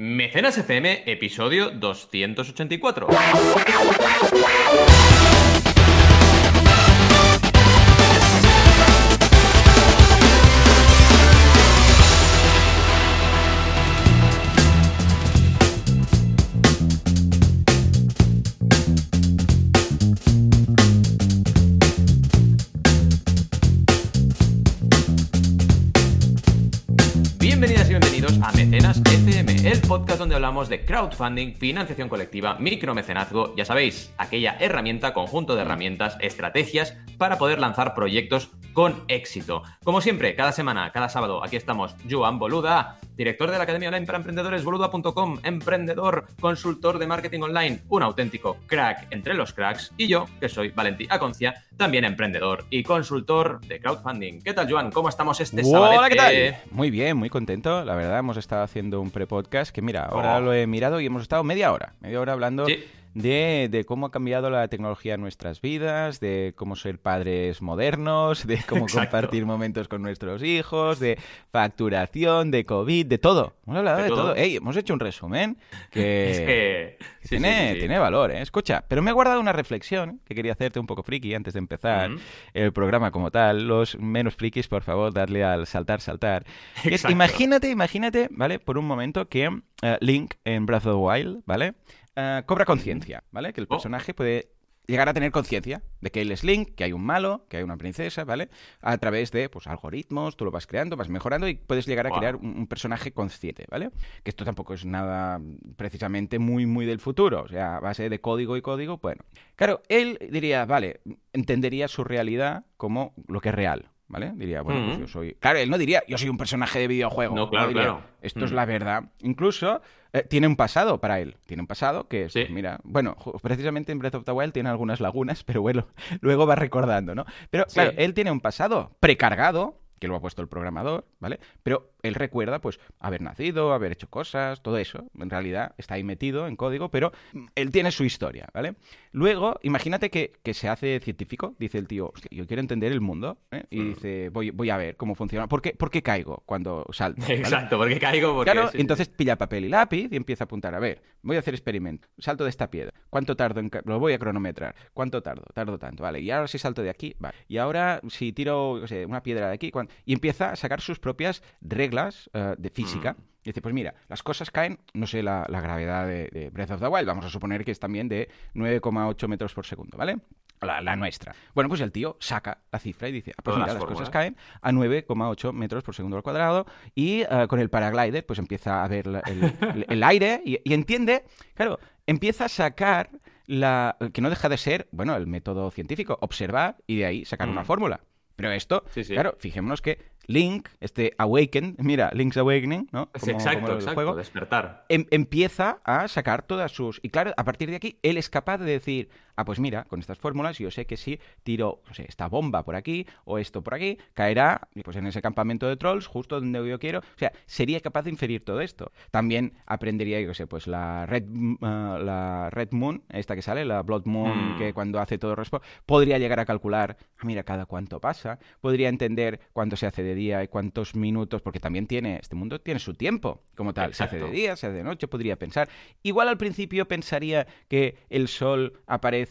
Mecenas FM, episodio 284. De crowdfunding, financiación colectiva, micromecenazgo, ya sabéis, aquella herramienta, conjunto de herramientas, estrategias para poder lanzar proyectos con éxito. Como siempre, cada semana, cada sábado, aquí estamos Joan Boluda, director de la Academia Online para Emprendedores, boluda.com, emprendedor, consultor de marketing online, un auténtico crack entre los cracks, y yo, que soy Valentí Aconcia, también emprendedor y consultor de crowdfunding. ¿Qué tal, Joan? ¿Cómo estamos este sábado? Hola, ¿qué tal? Muy bien, muy contento. La verdad, hemos estado haciendo un pre-podcast que, mira, ahora Oh. lo he mirado y hemos estado media hora, media hora hablando Sí. De, de cómo ha cambiado la tecnología en nuestras vidas, de cómo ser padres modernos, de cómo Exacto. compartir momentos con nuestros hijos, de facturación, de COVID, de todo. Hemos hablado De de, todo. todo. Ey, hemos hecho un resumen que... Es que... sí, tiene, sí, sí. tiene valor, ¿eh? Escucha, pero me he guardado una reflexión que quería hacerte un poco friki antes de empezar el programa como tal. Los menos frikis, por favor, darle al saltar, saltar. Es, imagínate, imagínate, ¿vale? Por un momento que eh, Link en Breath of the Wild, ¿vale? Eh, cobra conciencia, ¿vale? Que el Oh. personaje puede llegar a tener conciencia de que él es Link, que hay un malo, que hay una princesa, ¿vale? A través de, pues, algoritmos, tú lo vas creando, vas mejorando y puedes llegar a Wow. crear un, un personaje consciente, ¿vale? Que esto tampoco es nada precisamente muy, muy del futuro, o sea, a base de código y código, bueno. Claro, él diría, vale, entendería su realidad como lo que es real, ¿vale? Diría, bueno, pues yo soy... Claro, él no diría, yo soy un personaje de videojuego. No, claro, diría, claro. Esto es la verdad. Incluso eh, tiene un pasado para él. Tiene un pasado que es, Sí. pues mira, bueno, precisamente en Breath of the Wild tiene algunas lagunas, pero bueno, luego va recordando, ¿no? Pero Sí. claro, él tiene un pasado precargado, que lo ha puesto el programador, ¿vale? Pero él recuerda, pues, haber nacido, haber hecho cosas, todo eso. En realidad está ahí metido en código, pero él tiene su historia, ¿vale? Luego, imagínate que, que se hace científico, dice el tío, "Hostia, yo quiero entender el mundo, ¿eh? Y Mm. dice, voy, voy a ver cómo funciona. ¿Por qué, por qué caigo cuando salto? ¿vale? Exacto, porque caigo porque... Claro, sí, sí, entonces pilla papel y lápiz y empieza a apuntar. A ver, voy a hacer experimento. Salto de esta piedra. ¿Cuánto tardo en.? Lo voy a cronometrar. ¿Cuánto tardo? Tardo tanto. Vale. Y ahora si salto de aquí. Vale. Y ahora si tiro, qué sé, una piedra de aquí. ¿Cuán- Y empieza a sacar sus propias reglas eh, de física. Mm. Y dice, pues mira, las cosas caen, no sé la, la gravedad de, de Breath of the Wild, vamos a suponer que es también de 9,8 metros por segundo, ¿vale? La, la nuestra. Bueno, pues el tío saca la cifra y dice, ah, pues mira, las las cosas caen a 9,8 metros por segundo al cuadrado y eh, con el paraglider pues empieza a ver la- el, el- el aire y, y entiende, claro, empieza a sacar la que no deja de ser, bueno, el método científico, observar y de ahí sacar una Mm. fórmula. Pero esto, Sí, sí. claro, fijémonos que Link, este Awaken, mira, Link's Awakening, ¿no? Como- exacto, como exacto, juego, despertar. em- empieza a sacar todas sus... Y claro, a partir de aquí, él es capaz de decir, ah, pues mira, con estas fórmulas yo sé que si tiro, no sé, esta bomba por aquí o esto por aquí, caerá pues en ese campamento de trolls justo donde yo quiero. O sea, sería capaz de inferir todo esto. También aprendería, yo sé, pues la Red, ah, la Red Moon, esta que sale, la Blood Moon, Mm. que cuando hace todo respo- podría llegar a calcular, ah, mira, cada cuánto pasa, podría entender cuánto se hace de día y cuántos minutos, porque también tiene, este mundo tiene su tiempo como tal, se hace de día, se hace de noche, podría pensar. Igual al principio pensaría que el sol aparece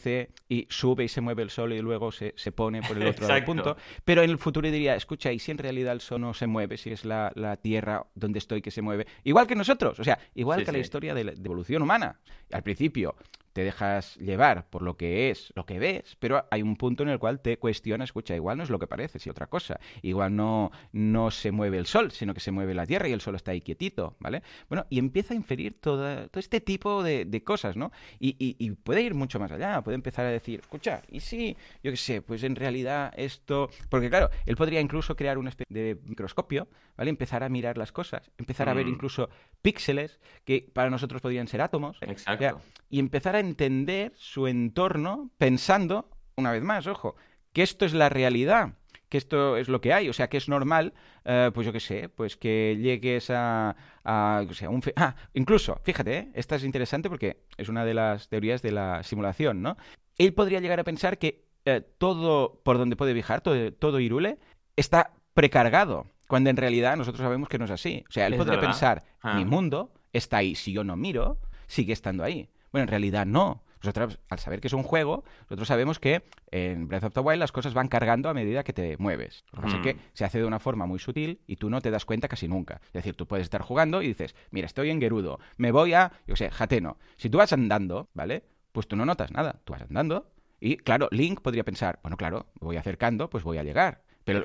y sube y se mueve el sol y luego se, se pone por el otro Exacto. punto, pero en el futuro diría, escucha, ¿y si en realidad el sol no se mueve, si es la, la tierra donde estoy que se mueve? Igual que nosotros, o sea, igual Sí, que la historia de la de evolución humana. Al principio te dejas llevar por lo que es, lo que ves, pero hay un punto en el cual te cuestionas, escucha, igual no es lo que parece, si otra cosa. Igual no, no se mueve el sol, sino que se mueve la tierra y el sol está ahí quietito, ¿vale? Bueno, y empieza a inferir toda- todo este tipo de, de cosas, ¿no? Y, y- y puede ir mucho más allá, puede empezar a decir, escucha, y si, yo qué sé, pues en realidad esto... Porque claro, él podría incluso crear una especie de microscopio, ¿vale? Empezar a mirar las cosas, empezar a ver Mm. incluso píxeles que para nosotros podrían ser átomos. ¿eh? Exacto. O sea, y empezar a entender su entorno pensando, una vez más, ojo, que esto es la realidad, que esto es lo que hay, o sea, que es normal, eh, pues yo qué sé, pues que llegues a, a o sea, un... Ah, incluso, fíjate, ¿eh? esta es interesante porque es una de las teorías de la simulación, ¿no? Él podría llegar a pensar que eh, todo por donde puede viajar, todo, todo Irule, está precargado, cuando en realidad nosotros sabemos que no es así. O sea, él Es podría verdad. pensar, Ah. mi mundo está ahí. Si yo no miro, sigue estando ahí. Bueno, en realidad no. Nosotros, al saber que es un juego, nosotros sabemos que en Breath of the Wild las cosas van cargando a medida que te mueves. Así que se hace de una forma muy sutil y tú no te das cuenta casi nunca. Es decir, tú puedes estar jugando y dices, mira, estoy en Gerudo, me voy a, yo sé, Jateno. Si tú vas andando, ¿vale? Pues tú no notas nada. Tú vas andando y, claro, Link podría pensar, bueno, claro, voy acercando, pues voy a llegar. Pero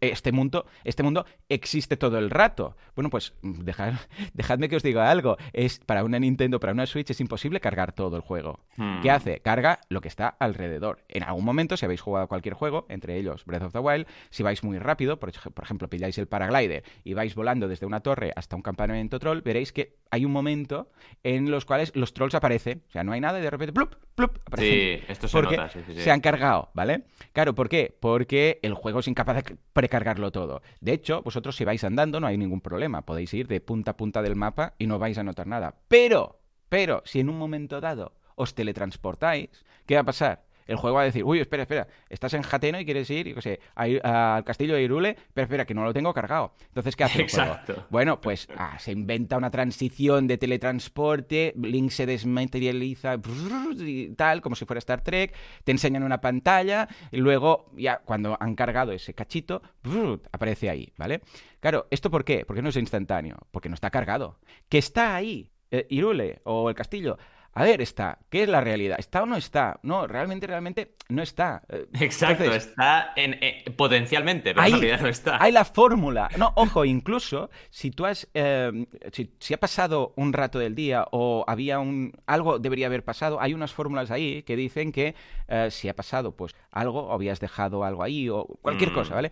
este mundo, este mundo existe todo el rato. Bueno, pues dejad, dejadme que os diga algo. Es para una Nintendo, para una Switch es imposible cargar todo el juego. Hmm. ¿Qué hace? Carga lo que está alrededor. En algún momento, si habéis jugado cualquier juego, entre ellos Breath of the Wild, si vais muy rápido, por, por ejemplo, pilláis el paraglider y vais volando desde una torre hasta un campamento troll, veréis que hay un momento en los cuales los trolls aparecen. O sea, no hay nada y de repente, plup, plup, aparecen. Sí, esto se Porque nota. Sí, sí, sí. se han cargado, ¿vale? Claro, ¿por qué? Porque el juego es incapaz de precargarlo todo. De hecho, vosotros si vais andando no hay ningún problema. Podéis ir de punta a punta del mapa y no vais a notar nada. Pero, pero, si en un momento dado os teletransportáis, ¿qué va a pasar? El juego va a decir, uy, espera, espera, estás en Jateno y quieres ir, yo qué sé, a al castillo de Irule, pero espera, que no lo tengo cargado. Entonces, ¿qué hace el juego? Bueno, pues ah, se inventa una transición de teletransporte, Link se desmaterializa y tal, como si fuera Star Trek, te enseñan una pantalla y luego, ya cuando han cargado ese cachito, aparece ahí, ¿vale? Claro, ¿esto por qué? Porque no es instantáneo, porque no está cargado. Que está ahí, eh, Irule o el castillo. A ver, está. ¿Qué es la realidad? ¿Está o no está? No, realmente, realmente no está. Eh, Exacto, entonces, está en, eh, potencialmente, pero Ahí- en realidad no está. Hay la fórmula. No, ojo, incluso si tú has. eh, si, si ha pasado un rato del día o había un. algo debería haber pasado, hay unas fórmulas ahí que dicen que eh, si ha pasado, pues algo, o habías dejado algo ahí, o cualquier Mm. cosa, ¿vale?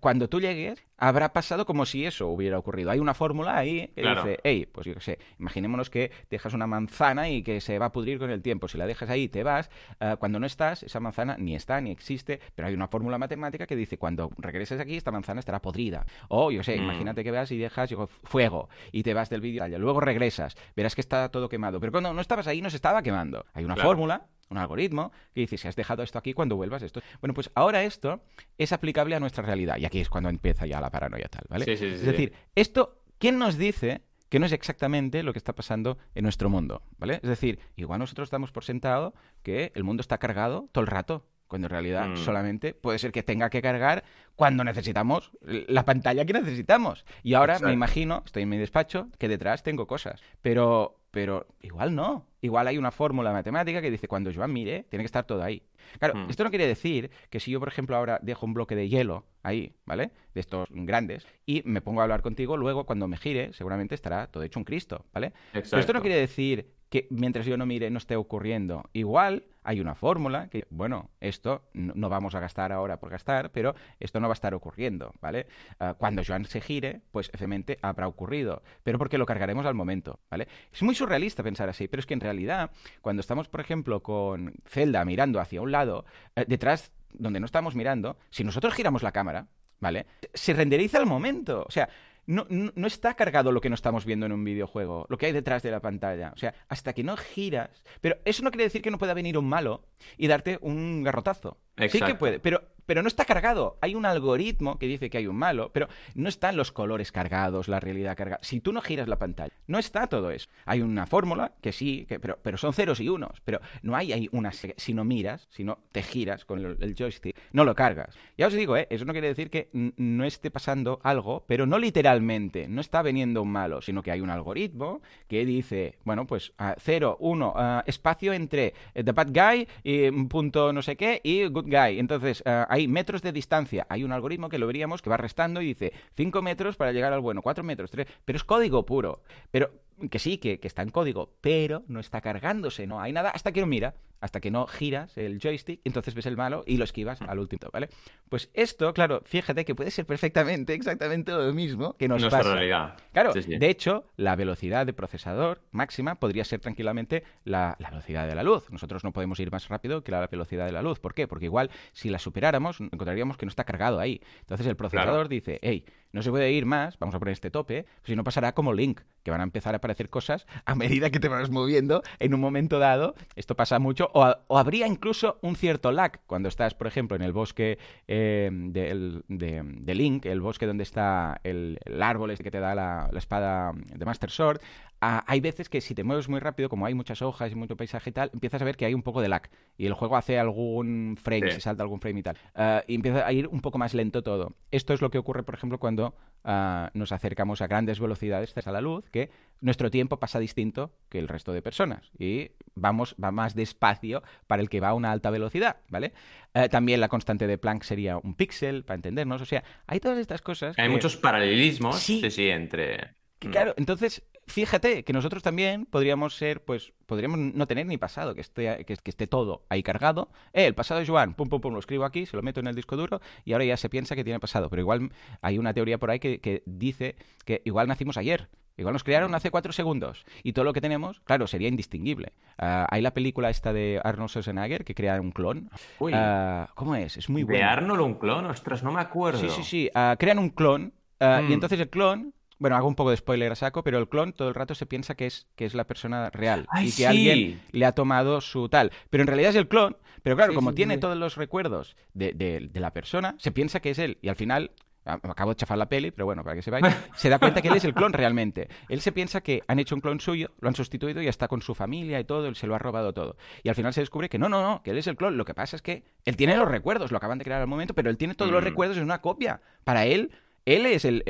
Cuando tú llegues, habrá pasado como si eso hubiera ocurrido. Hay una fórmula ahí que Claro. dice, hey, pues yo qué sé, imaginémonos que dejas una manzana y que se va a pudrir con el tiempo. Si la dejas ahí te vas, eh, cuando no estás, esa manzana ni está ni existe, pero hay una fórmula matemática que dice, cuando regreses aquí, esta manzana estará podrida. O, yo sé, Mm. imagínate que vas y dejas yo, fuego y te vas del vídeo, luego regresas, verás que está todo quemado. Pero cuando no estabas ahí, no se estaba quemando. Hay una Claro. fórmula un algoritmo que dice si has dejado esto aquí cuando vuelvas esto. Bueno, pues ahora esto es aplicable a nuestra realidad y aquí es cuando empieza ya la paranoia tal, ¿vale? Sí, sí, sí, es sí. decir, esto, ¿quién nos dice que no es exactamente lo que está pasando en nuestro mundo, ¿vale? Es decir, igual nosotros damos por sentado que el mundo está cargado todo el rato, cuando en realidad Mm. solamente puede ser que tenga que cargar cuando necesitamos la pantalla que necesitamos. Y ahora Exacto. me imagino, estoy en mi despacho, que detrás tengo cosas, pero pero igual no. Igual hay una fórmula matemática que dice cuando Joan mire, tiene que estar todo ahí. Claro, Hmm. esto no quiere decir que si yo, por ejemplo, ahora dejo un bloque de hielo ahí, ¿vale? De estos grandes, y me pongo a hablar contigo, luego cuando me gire, seguramente estará todo hecho un Cristo, ¿vale? Pero esto no quiere decir que mientras yo no mire no esté ocurriendo. Igual hay una fórmula que, bueno, esto no, vamos a gastar ahora por gastar, pero esto no va a estar ocurriendo, ¿vale? Ah, cuando Joan se gire, pues efectivamente habrá ocurrido, pero porque lo cargaremos al momento, ¿vale? Es muy surrealista pensar así, pero es que en realidad, cuando estamos, por ejemplo, con Zelda mirando hacia un lado, eh, detrás donde no estamos mirando, si nosotros giramos la cámara, ¿vale? Se renderiza al momento, o sea, no, no, no está cargado lo que no estamos viendo en un videojuego, lo que hay detrás de la pantalla. O sea, hasta que no giras. Pero eso no quiere decir que no pueda venir un malo y darte un garrotazo. Sí que Exacto. puede, pero, pero no está cargado. Hay un algoritmo que dice que hay un malo, pero no están los colores cargados, la realidad cargada. Si tú no giras la pantalla, no está todo eso. Hay una fórmula que sí, que, pero, pero son ceros y unos. Pero no hay, hay una. Si no miras, si no te giras con el, joystick, no lo cargas. Ya os digo, ¿eh? eso no quiere decir que no esté pasando algo, pero no literalmente. No está veniendo un malo, sino que hay un algoritmo que dice, bueno, pues 0, 1, espacio entre eh, the bad guy y un punto no sé qué y good guy. Entonces, ah, hay metros de distancia. Hay un algoritmo que lo veríamos que va restando y dice 5 metros para llegar al bueno, 4 metros, 3. Pero es código puro. Pero que sí, que, que está en código, pero no está cargándose, no hay nada hasta que no mira, hasta que no giras el joystick, entonces ves el malo y lo esquivas al último, ¿vale? Pues esto, claro, fíjate que puede ser perfectamente exactamente lo mismo que nos Nuestra pasa. realidad. Claro, Sí, sí. de hecho, la velocidad de procesador máxima podría ser tranquilamente la, la velocidad de la luz. Nosotros no podemos ir más rápido que la velocidad de la luz. ¿Por qué? Porque igual si la superáramos, encontraríamos que no está cargado ahí. Entonces el procesador Claro. dice, hey, no se puede ir más, vamos a poner este tope, si no pasará como Link, que van a empezar a aparecer cosas a medida que te vas moviendo en un momento dado. Esto pasa mucho, o, habría incluso un cierto lag cuando estás, por ejemplo, en el bosque eh, de, Link, el bosque donde está el, árbol este que te da la espada de Master Sword, hay veces que si te mueves muy rápido, como hay muchas hojas y mucho paisaje y tal, empiezas a ver que hay un poco de lag. Y el juego hace algún frame, se salta algún frame y tal. Ah, y empieza a ir un poco más lento todo. Esto es lo que ocurre, por ejemplo, cuando ah, nos acercamos a grandes velocidades a la luz, que nuestro tiempo pasa distinto que el resto de personas. Y vamos, va más despacio para el que va a una alta velocidad, ¿vale? Ah, también la constante de Planck sería un píxel, para entendernos. O sea, hay todas estas cosas. Hay muchos paralelismos, sí, sí, entre. Mm. claro, entonces fíjate que nosotros también podríamos ser, pues, podríamos no tener ni pasado, que esté, que, esté todo ahí cargado. Eh, el pasado de Joan, pum, pum, pum, lo escribo aquí, se lo meto en el disco duro y ahora ya se piensa que tiene pasado. Pero igual hay una teoría por ahí que, dice que igual nacimos ayer. Igual nos crearon hace cuatro segundos y todo lo que tenemos, claro, sería indistinguible. Ah, hay la película esta de Arnold Schwarzenegger que crea un clon. Uy. Ah, ¿Cómo es? Es muy bueno. ¿De Arnold un clon? Ostras, no me acuerdo. Sí, sí, sí. Ah, crean un clon y mm. entonces el clon bueno, hago un poco de spoiler a saco, pero el clon todo el rato se piensa que es, que es la persona real y que alguien le ha tomado su tal. Pero en realidad es el clon, pero claro, como tiene todos los recuerdos de, de, la persona, se piensa que es él y al final acabo de chafar la peli, pero bueno, para que se vaya, se da cuenta que él es el clon realmente. Él se piensa que han hecho un clon suyo, lo han sustituido y está con su familia y todo, él se lo ha robado todo. Y al final se descubre que no, no, no, que él es el clon. Lo que pasa es que él tiene los recuerdos, lo acaban de crear al momento, pero él tiene todos los mm. recuerdos en una copia. Para él, él es el,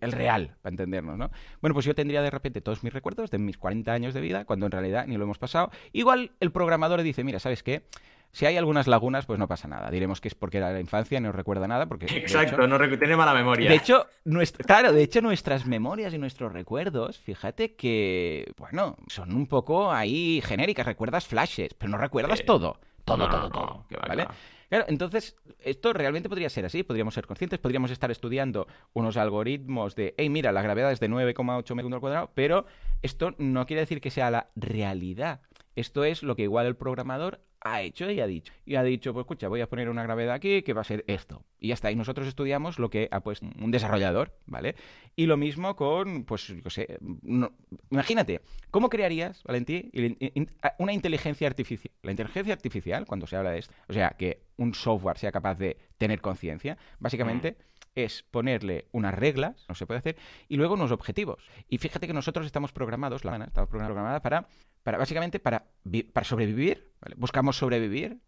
real, para entendernos, ¿no? Bueno, pues yo tendría de repente todos mis recuerdos de mis 40 años de vida, cuando en realidad ni lo hemos pasado. Igual el programador dice, mira, ¿sabes qué? Si hay algunas lagunas, pues no pasa nada. Diremos que es porque era la infancia, no recuerda nada, porque... Exacto, no tiene mala memoria. De hecho, claro, de hecho nuestras memorias y nuestros recuerdos, fíjate que, bueno, son un poco ahí genéricas. Recuerdas flashes, pero no recuerdas todo. Todo, todo, todo. ¿Vale? Claro, entonces, esto realmente podría ser así, podríamos ser conscientes, podríamos estar estudiando unos algoritmos de, hey, mira, la gravedad es de 9,8 metros al cuadrado, pero esto no quiere decir que sea la realidad. Esto es lo que igual el programador ha hecho y ha dicho. Y ha dicho, pues escucha, voy a poner una gravedad aquí que va a ser esto. Y está. Y nosotros estudiamos lo que ha puesto un desarrollador, ¿vale? Y lo mismo con, pues, yo sé, imagínate, ¿cómo crearías, Valentí, una inteligencia artificial? La inteligencia artificial, cuando se habla de esto, o sea, que un software sea capaz de tener conciencia, básicamente... Mm. Es ponerle unas reglas, no se puede hacer, y luego unos objetivos. Y fíjate que nosotros estamos programados, la estamos programada para para básicamente para, para sobrevivir, buscamos sobrevivir,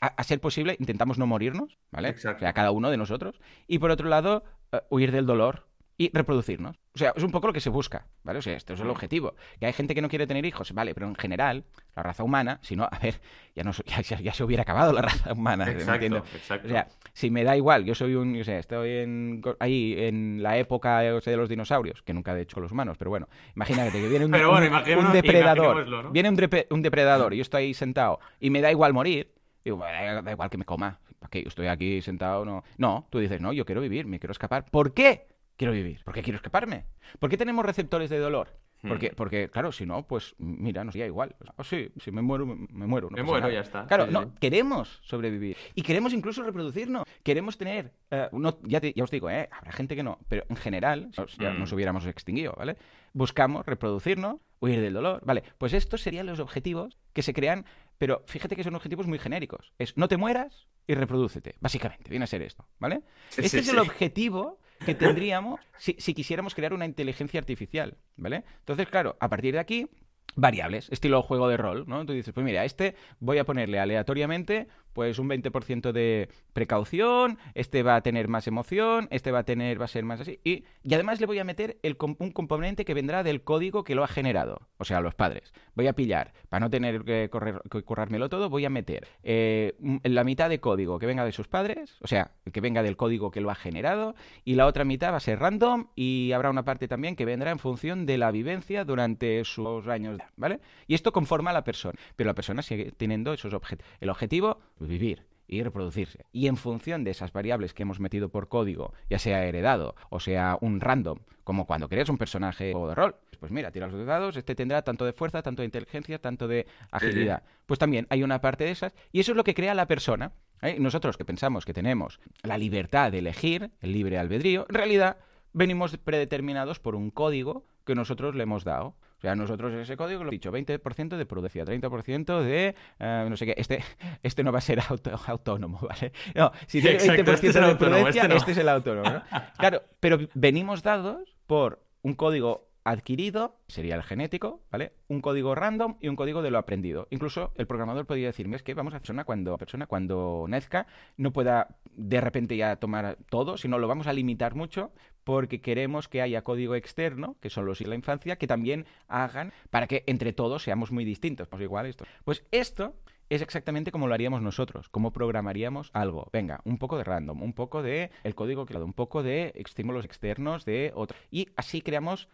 a, ser posible intentamos no morirnos, ¿vale? O sea, cada uno de nosotros. Y por otro lado, eh, huir del dolor y reproducirnos. O sea, es un poco lo que se busca, ¿vale? O sea, esto es el mm. objetivo. Que hay gente que no quiere tener hijos, vale, pero en general, la raza humana, si no, a ver, ya, no, ya, se hubiera acabado la raza humana, exacto, Exacto. O sea, si me da igual, yo soy un, yo sé, estoy en, ahí en la época de los dinosaurios, que nunca he hecho los humanos, pero bueno, imagínate que viene un, depredador, viene un, depredador y yo estoy ahí sentado y me da igual morir, digo, da igual que me coma, ¿para qué? Yo estoy aquí sentado, no. No, tú dices, no, yo quiero vivir, me quiero escapar. ¿Por qué? Quiero vivir? ¿Por qué quiero escaparme? ¿Por qué tenemos receptores de dolor? Hmm. Porque, porque, claro, si no, pues mira, nos sería igual. O sí, si me muero, me, muero. me muero, ya está. Claro, no, queremos sobrevivir. Y queremos incluso reproducirnos. Queremos tener. Eh, ya, ya, os digo, eh, habrá gente que no, pero en general ya hmm. nos hubiéramos extinguido, ¿vale? Buscamos reproducirnos, huir del dolor. Vale, pues estos serían los objetivos que se crean, pero fíjate que son objetivos muy genéricos. Es no te mueras y reprodúcete. Básicamente, viene a ser esto, ¿vale? este es el objetivo que tendríamos si, si quisiéramos crear una inteligencia artificial, ¿vale? Entonces, claro, a partir de aquí variables, estilo juego de rol, ¿no? Tú dices, pues mira, este voy a ponerle aleatoriamente pues un 20% de precaución, este va a tener más emoción, este va a tener, va a ser más así. Y, y además le voy a meter el, un componente que vendrá del código que lo ha generado, o sea, los padres. Voy a pillar, para no tener que, correr, que currármelo todo, voy a meter eh, la mitad de código que venga de sus padres, o sea, que venga del código que lo ha generado, y la otra mitad va a ser random y habrá una parte también que vendrá en función de la vivencia durante sus años, ¿vale? Y esto conforma a la persona, pero la persona sigue teniendo esos objetivos. El objetivo vivir y reproducirse. Y en función de esas variables que hemos metido por código, ya sea heredado o sea un random, como cuando creas un personaje o de rol, pues mira, tiras los dados, este tendrá tanto de fuerza, tanto de inteligencia, tanto de agilidad. Pues también hay una parte de esas, y eso es lo que crea la persona. ¿eh? Nosotros que pensamos que tenemos la libertad de elegir, el libre albedrío, en realidad venimos predeterminados por un código que nosotros le hemos dado sea, nosotros ese código lo he dicho, 20% de prudencia, 30% de eh, no sé qué. Este, este no va a ser autónomo, ¿vale? No, si tiene 20% este de prudencia, este, este, es el autónomo, ¿no? Claro, pero venimos dados por un código adquirido, sería el genético, ¿vale? Un código random y un código de lo aprendido. Incluso el programador podría decirme, es que vamos a persona cuando persona cuando nazca no pueda de repente ya tomar todo, sino lo vamos a limitar mucho porque queremos que haya código externo, que son los de la infancia, que también hagan para que entre todos seamos muy distintos. Pues igual esto. Pues esto es exactamente como lo haríamos nosotros, cómo programaríamos algo. Venga, un poco de random, un poco de el código creado, un poco de estímulos externos de otro. Y así creamos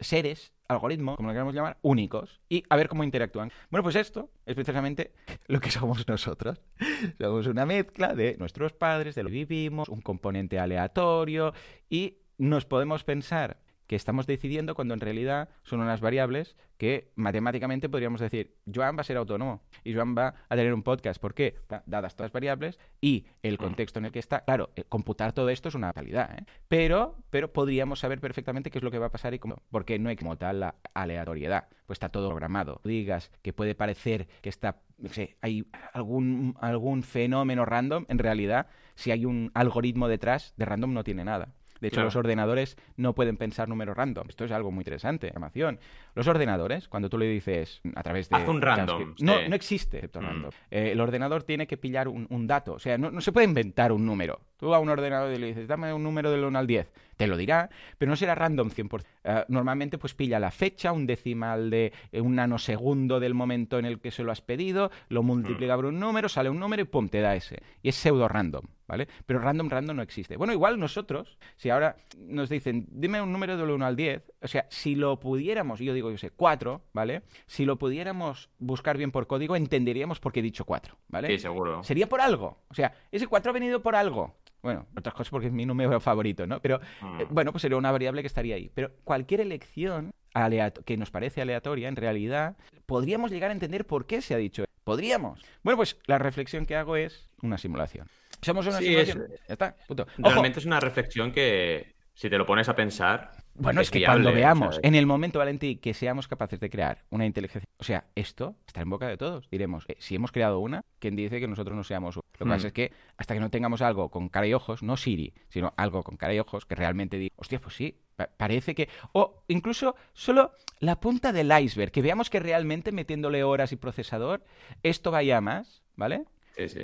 seres, algoritmos, como lo queramos llamar, únicos, y a ver cómo interactúan. Bueno, pues esto es precisamente lo que somos nosotros. somos una mezcla de nuestros padres, de lo que vivimos, un componente aleatorio, y nos podemos pensar que estamos decidiendo cuando en realidad son unas variables que matemáticamente podríamos decir, Joan va a ser autónomo y Joan va a tener un podcast. ¿Por qué? Dadas todas las variables y el mm. contexto en el que está. Claro, eh, computar todo esto es una calidad, ¿eh? pero, pero podríamos saber perfectamente qué es lo que va a pasar y cómo, porque no hay como tal la aleatoriedad. Pues está todo programado. Digas que puede parecer que está, no sé, hay algún, algún fenómeno random, en realidad, si hay un algoritmo detrás, de random no tiene nada. De hecho, los ordenadores no pueden pensar números random. Esto es algo muy interesante. Programación. Los ordenadores, cuando tú le dices a través de. Haz un random. No, no existe mm. random. Eh, el ordenador tiene que pillar un, dato. O sea, no, se puede inventar un número. Tú a un ordenador y le dices, dame un número del 1 al 10. Te lo dirá, pero no será random 100%. Eh, normalmente, pues pilla la fecha, un decimal de eh, un nanosegundo del momento en el que se lo has pedido, lo multiplica mm. por un número, sale un número y pum, te da ese. Y es pseudo random. ¿vale? Pero random, random no existe. Bueno, igual nosotros, si ahora nos dicen, dime un número del 1 al 10, o sea, si lo pudiéramos, yo digo, yo sé, 4, ¿vale? Si lo pudiéramos buscar bien por código, entenderíamos por qué he dicho 4, ¿vale? Sí, seguro. Sería por algo. O sea, ese 4 ha venido por algo. Bueno, otras cosas porque es mi número favorito, ¿no? Pero, mm. eh, bueno, pues sería una variable que estaría ahí. Pero cualquier elección que nos parece aleatoria, en realidad, podríamos llegar a entender por qué se ha dicho. Podríamos. Bueno, pues la reflexión que hago es una simulación. Somos una simulación. ya está, Realmente es una reflexión que, si te lo pones a pensar. Bueno, es, que cuando veamos, en el momento, Valentí, que seamos capaces de crear una inteligencia. O sea, esto está en boca de todos. Diremos, eh, si hemos creado una, ¿quién dice que nosotros no seamos una? Lo que pasa mm. es que hasta que no tengamos algo con cara y ojos, no Siri, sino algo con cara y ojos, que realmente diga, hostia, pues sí, parece que... O incluso solo la punta del iceberg, que veamos que realmente metiéndole horas y procesador, esto vaya más, ¿vale?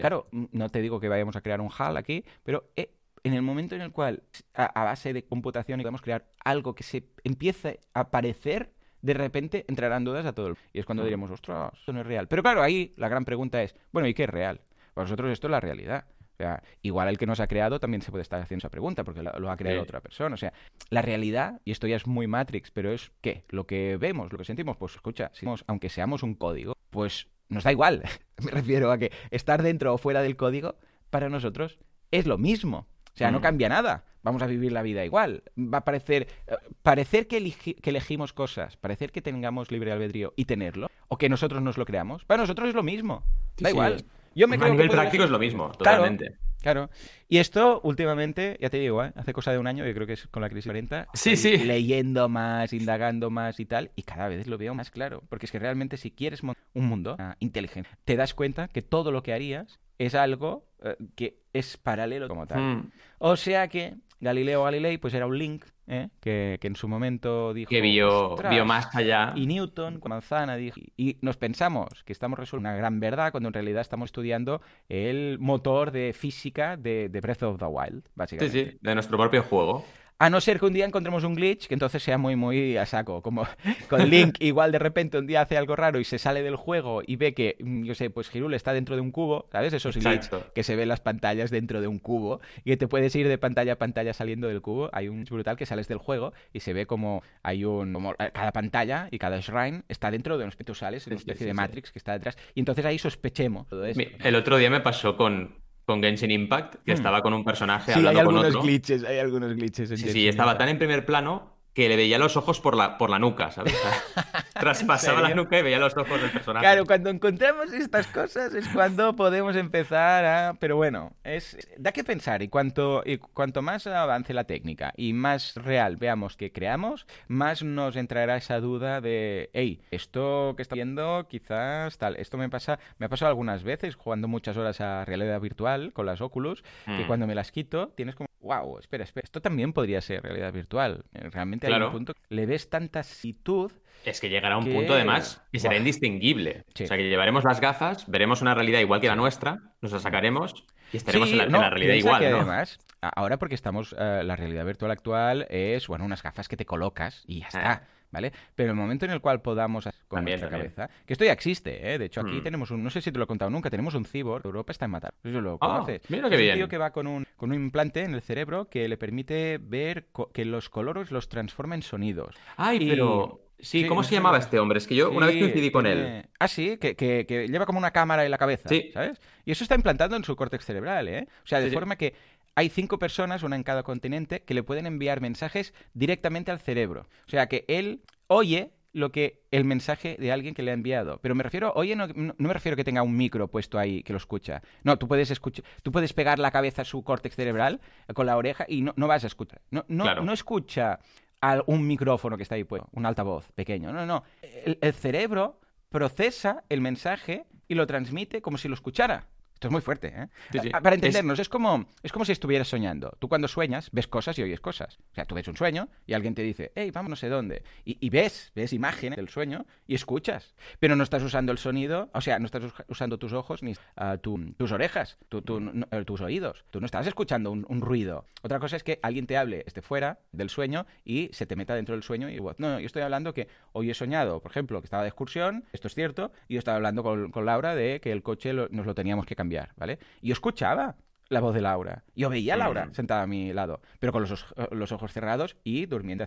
Claro, no te digo que vayamos a crear un HAL aquí, pero eh, en el momento en el cual, a, base de computación, podemos crear algo que se empiece a aparecer, de repente entrarán dudas a todo el... Y es cuando diremos, ostras, esto no es real. Pero claro, ahí la gran pregunta es, bueno, ¿y qué es real? Para nosotros esto es la realidad. O sea, igual el que nos ha creado también se puede estar haciendo esa pregunta, porque lo, ha creado otra persona. O sea, la realidad, y esto ya es muy Matrix, pero es ¿qué? Lo que vemos, lo que sentimos, pues escucha, si aunque seamos un código, pues nos da igual. Me refiero a que estar dentro o fuera del código, para nosotros es lo mismo. O sea, no mm. cambia nada. Vamos a vivir la vida igual. Va a parecer, eh, parecer que, que, elegimos cosas, parecer que tengamos libre albedrío y tenerlo, o que nosotros nos lo creamos, para nosotros es lo mismo. da igual. Yo me a nivel práctico es lo mismo, totalmente. Claro. Y esto últimamente, ya te digo, ¿eh? hace cosa de un año, yo creo que es con la crisis 40, sí, sí. leyendo más, indagando más y tal, y cada vez lo veo más claro. Porque es que realmente si quieres un mundo ah, inteligente, te das cuenta que todo lo que harías es algo eh, que es paralelo como tal. Hmm. O sea que Galileo Galilei pues era un link ¿eh? que, en su momento dijo... Que vio, más allá. Y Newton con manzana dijo... Y nos pensamos que estamos resolviendo una gran verdad cuando en realidad estamos estudiando el motor de física de, de Breath of the Wild, básicamente. Sí, sí, de nuestro propio juego. A no ser que un día encontremos un glitch que entonces sea muy, muy a saco. Como con Link, igual de repente un día hace algo raro y se sale del juego y ve que, mm, yo sé, pues Hirule está dentro de un cubo, ¿sabes? Esos glitch que se ven las pantallas dentro de un cubo y que te puedes ir de pantalla a pantalla saliendo del cubo. Hay un brutal que sales del juego y se ve como hay un. Como eh, cada pantalla y cada shrine está dentro de un especie, sales, una especie de Matrix que está detrás. Y entonces ahí sospechemos todo eso. El otro día me pasó con, con Genshin Impact, que hmm. estaba con un personaje sí, hablando hay algunos con Glitches, hay algunos glitches. sí, sí, estaba tan en primer plano que le veía los ojos por la, por la nuca, ¿sabes? Traspasaba la nuca y veía los ojos del personaje. Claro, cuando encontramos estas cosas es cuando podemos empezar a... Pero bueno, es da que pensar y cuanto, y cuanto más avance la técnica y más real veamos que creamos, más nos entrará esa duda de, hey, esto que está viendo quizás tal, esto me pasa, me ha pasado algunas veces jugando muchas horas a realidad virtual con las Oculus, que Mm. cuando me las quito tienes como, wow, espera, espera, esto también podría ser realidad virtual. Realmente Claro. un punto, le ves tanta situd Es que llegará un que- punto, además, que será indistinguible. Sí. O sea, que llevaremos las gafas, veremos una realidad igual que la nuestra, nos la sacaremos y estaremos en, la, en no, la realidad igual, que ¿no? además, ahora porque estamos, eh, la realidad virtual actual es, bueno, unas gafas que te colocas y ya está, ¿vale? Pero el momento en el cual podamos, con También, nuestra también. cabeza, que esto ya existe, ¿eh? De hecho, aquí Mm. tenemos un, no sé si te lo he contado nunca, tenemos un cyborg, Europa está en matar, si lo Ah, conoces. mira qué es bien. un tío que va con un, con un implante en el cerebro que le permite ver que los colores los transforma en sonidos. Ay, Y- pero... Sí, sí, ¿cómo no se llamaba este hombre? Es que yo una vez coincidí con él. Ah, sí, que, que- que lleva como una cámara en la cabeza, Sí. ¿sabes? Y eso está implantado en su córtex cerebral, ¿eh? O sea, de forma que hay cinco personas, una en cada continente, que le pueden enviar mensajes directamente al cerebro. O sea, que él oye lo que el mensaje de alguien que le ha enviado. Pero me refiero, oye, no, no me refiero que tenga un micro puesto ahí que lo escucha. No, tú puedes escuchar, tú puedes pegar la cabeza a su córtex cerebral eh, con la oreja y no, no vas a escuchar. No, no, Claro. no escucha a un micrófono que está ahí puesto, un altavoz pequeño. No, no. El, el cerebro procesa el mensaje y lo transmite como si lo escuchara. Esto es muy fuerte, ¿eh? Sí, sí. Para entendernos, es... como, es como si estuvieras soñando. Tú cuando sueñas ves cosas y oyes cosas. O sea, tú ves un sueño y alguien te dice, hey, vamos no sé dónde. Y, y ves, ves imágenes del sueño y escuchas. Pero no estás usando el sonido, o sea, no estás us- usando tus ojos ni ah, tu- tus orejas, tu- tu- no- tus oídos. Tú no estás escuchando un, un ruido. Otra cosa es que alguien te hable, esté fuera del sueño y se te meta dentro del sueño y no, no, yo estoy hablando que hoy he soñado, por ejemplo, que estaba de excursión, esto es cierto, y yo estaba hablando con, con Laura de que el coche lo- nos lo teníamos que cambiar, ¿vale? Y yo escuchaba la voz de Laura. Yo veía a Laura Mm. sentada a mi lado, pero con los, los ojos cerrados y durmiendo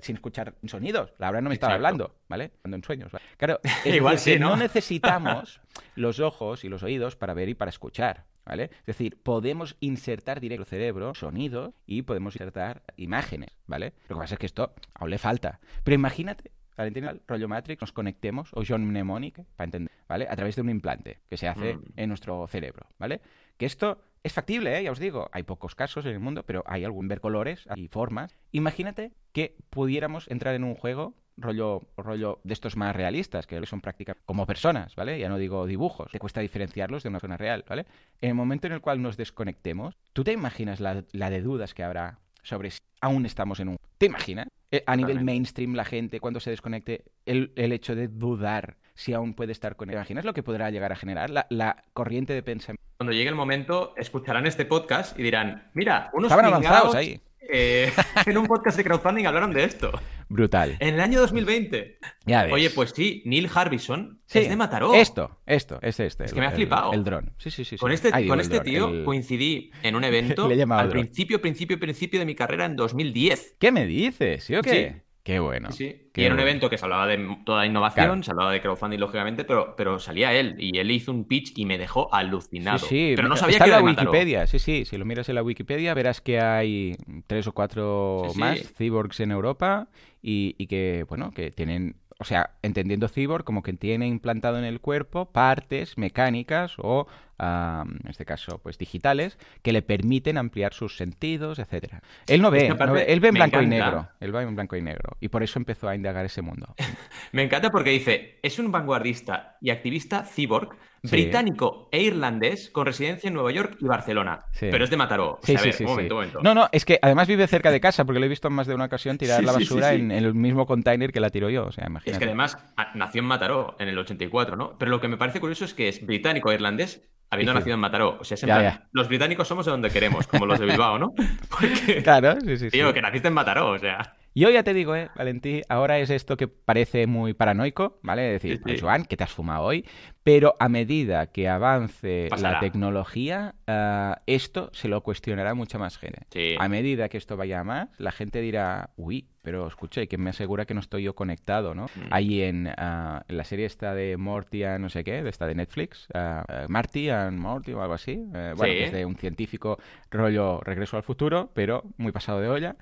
sin escuchar sonidos. Laura no me estaba Exacto. hablando, ¿vale? Cuando en sueños. ¿vale? Claro, es Igual decir, sí, que ¿no? no necesitamos los ojos y los oídos para ver y para escuchar. ¿Vale? Es decir, podemos insertar directo al cerebro sonidos y podemos insertar imágenes, ¿vale? Lo que pasa es que esto aún le falta. Pero imagínate, Valentina, rollo Matrix, nos conectemos, o John Mnemonic, para entender, ¿vale? A través de un implante que se hace Mm. en nuestro cerebro, ¿vale? Que esto es factible, ¿eh? ya os digo, hay pocos casos en el mundo, pero hay algún ver colores y formas. Imagínate que pudiéramos entrar en un juego rollo, rollo de estos más realistas, que son prácticamente como personas, ¿vale? Ya no digo dibujos, te cuesta diferenciarlos de una persona real, ¿vale? En el momento en el cual nos desconectemos, ¿tú te imaginas la, la de dudas que habrá sobre si aún estamos en un... ¿Te imaginas? Eh, a nivel mainstream, la gente, cuando se desconecte, el, el hecho de dudar si aún puede estar con... ¿Te imaginas lo que podrá llegar a generar? La, la corriente de pensamiento. Cuando llegue el momento, escucharán este podcast y dirán, mira, unos Estaban avanzados ahí. Eh, en un podcast de crowdfunding hablaron de esto. Brutal. En el año 2020. Ya ves. Oye, pues sí, Neil Harbison Sí, es de Mataró. Esto, esto, es este. Es el- que me ha flipado. El, dron. Sí, sí, sí. sí. Con este, con este tío el- coincidí en un evento Le al principio, principio, principio de mi carrera en 2010. ¿Qué me dices? ¿Sí o qué? Sí. Qué bueno. Sí, sí. qué y era un evento que se hablaba de toda innovación, Claro. se hablaba de crowdfunding, lógicamente, pero, pero salía él y él hizo un pitch y me dejó alucinado. Sí, sí, pero no sabía está que en era la. Wikipedia, sí, sí, si lo miras en la Wikipedia verás que hay tres o cuatro sí. más cyborgs en Europa y, y que, bueno, que tienen, o sea, entendiendo cyborg como que tiene implantado en el cuerpo partes mecánicas o, en este caso, pues digitales que le permiten ampliar sus sentidos, etcétera. Él no ve, no él ve en blanco y negro, él va en blanco y negro y por eso empezó a indagar ese mundo. Me encanta porque dice, es un vanguardista y activista cyborg Sí. británico e irlandés con residencia en Nueva York y Barcelona. Sí. Pero es de Mataró. O Sí, a ver, sí, un momento, un momento. No, no, es que además vive cerca de casa, porque lo he visto en más de una ocasión tirar la basura. En, en el mismo container que la tiro yo. O sea, Es imagínate. que además a- nació en Mataró en el 84, ¿no? Pero lo que me parece curioso es que es británico e irlandés habiendo nacido en Mataró. O sea, es en Ya, plan, ya. los británicos somos de donde queremos, como los de Bilbao, ¿no? Porque, Claro, sí, sí, tío, que naciste en Mataró, o sea... Yo ya te digo, eh, Valentí, ahora es esto que parece muy paranoico, ¿vale? Es decir, Sí, sí. Joan, que te has fumado hoy? Pero a medida que avance la tecnología, eh, esto se lo cuestionará mucha más gente. A medida que esto vaya más, la gente dirá, uy, pero escucha, que me asegura que no estoy yo conectado, ¿no? Mm. Ahí en, ah, en, la serie esta de Morty, no sé qué, de esta de Netflix, uh, Marty and Morty o algo así, eh, bueno, es de un científico rollo regreso al futuro, pero muy pasado de olla,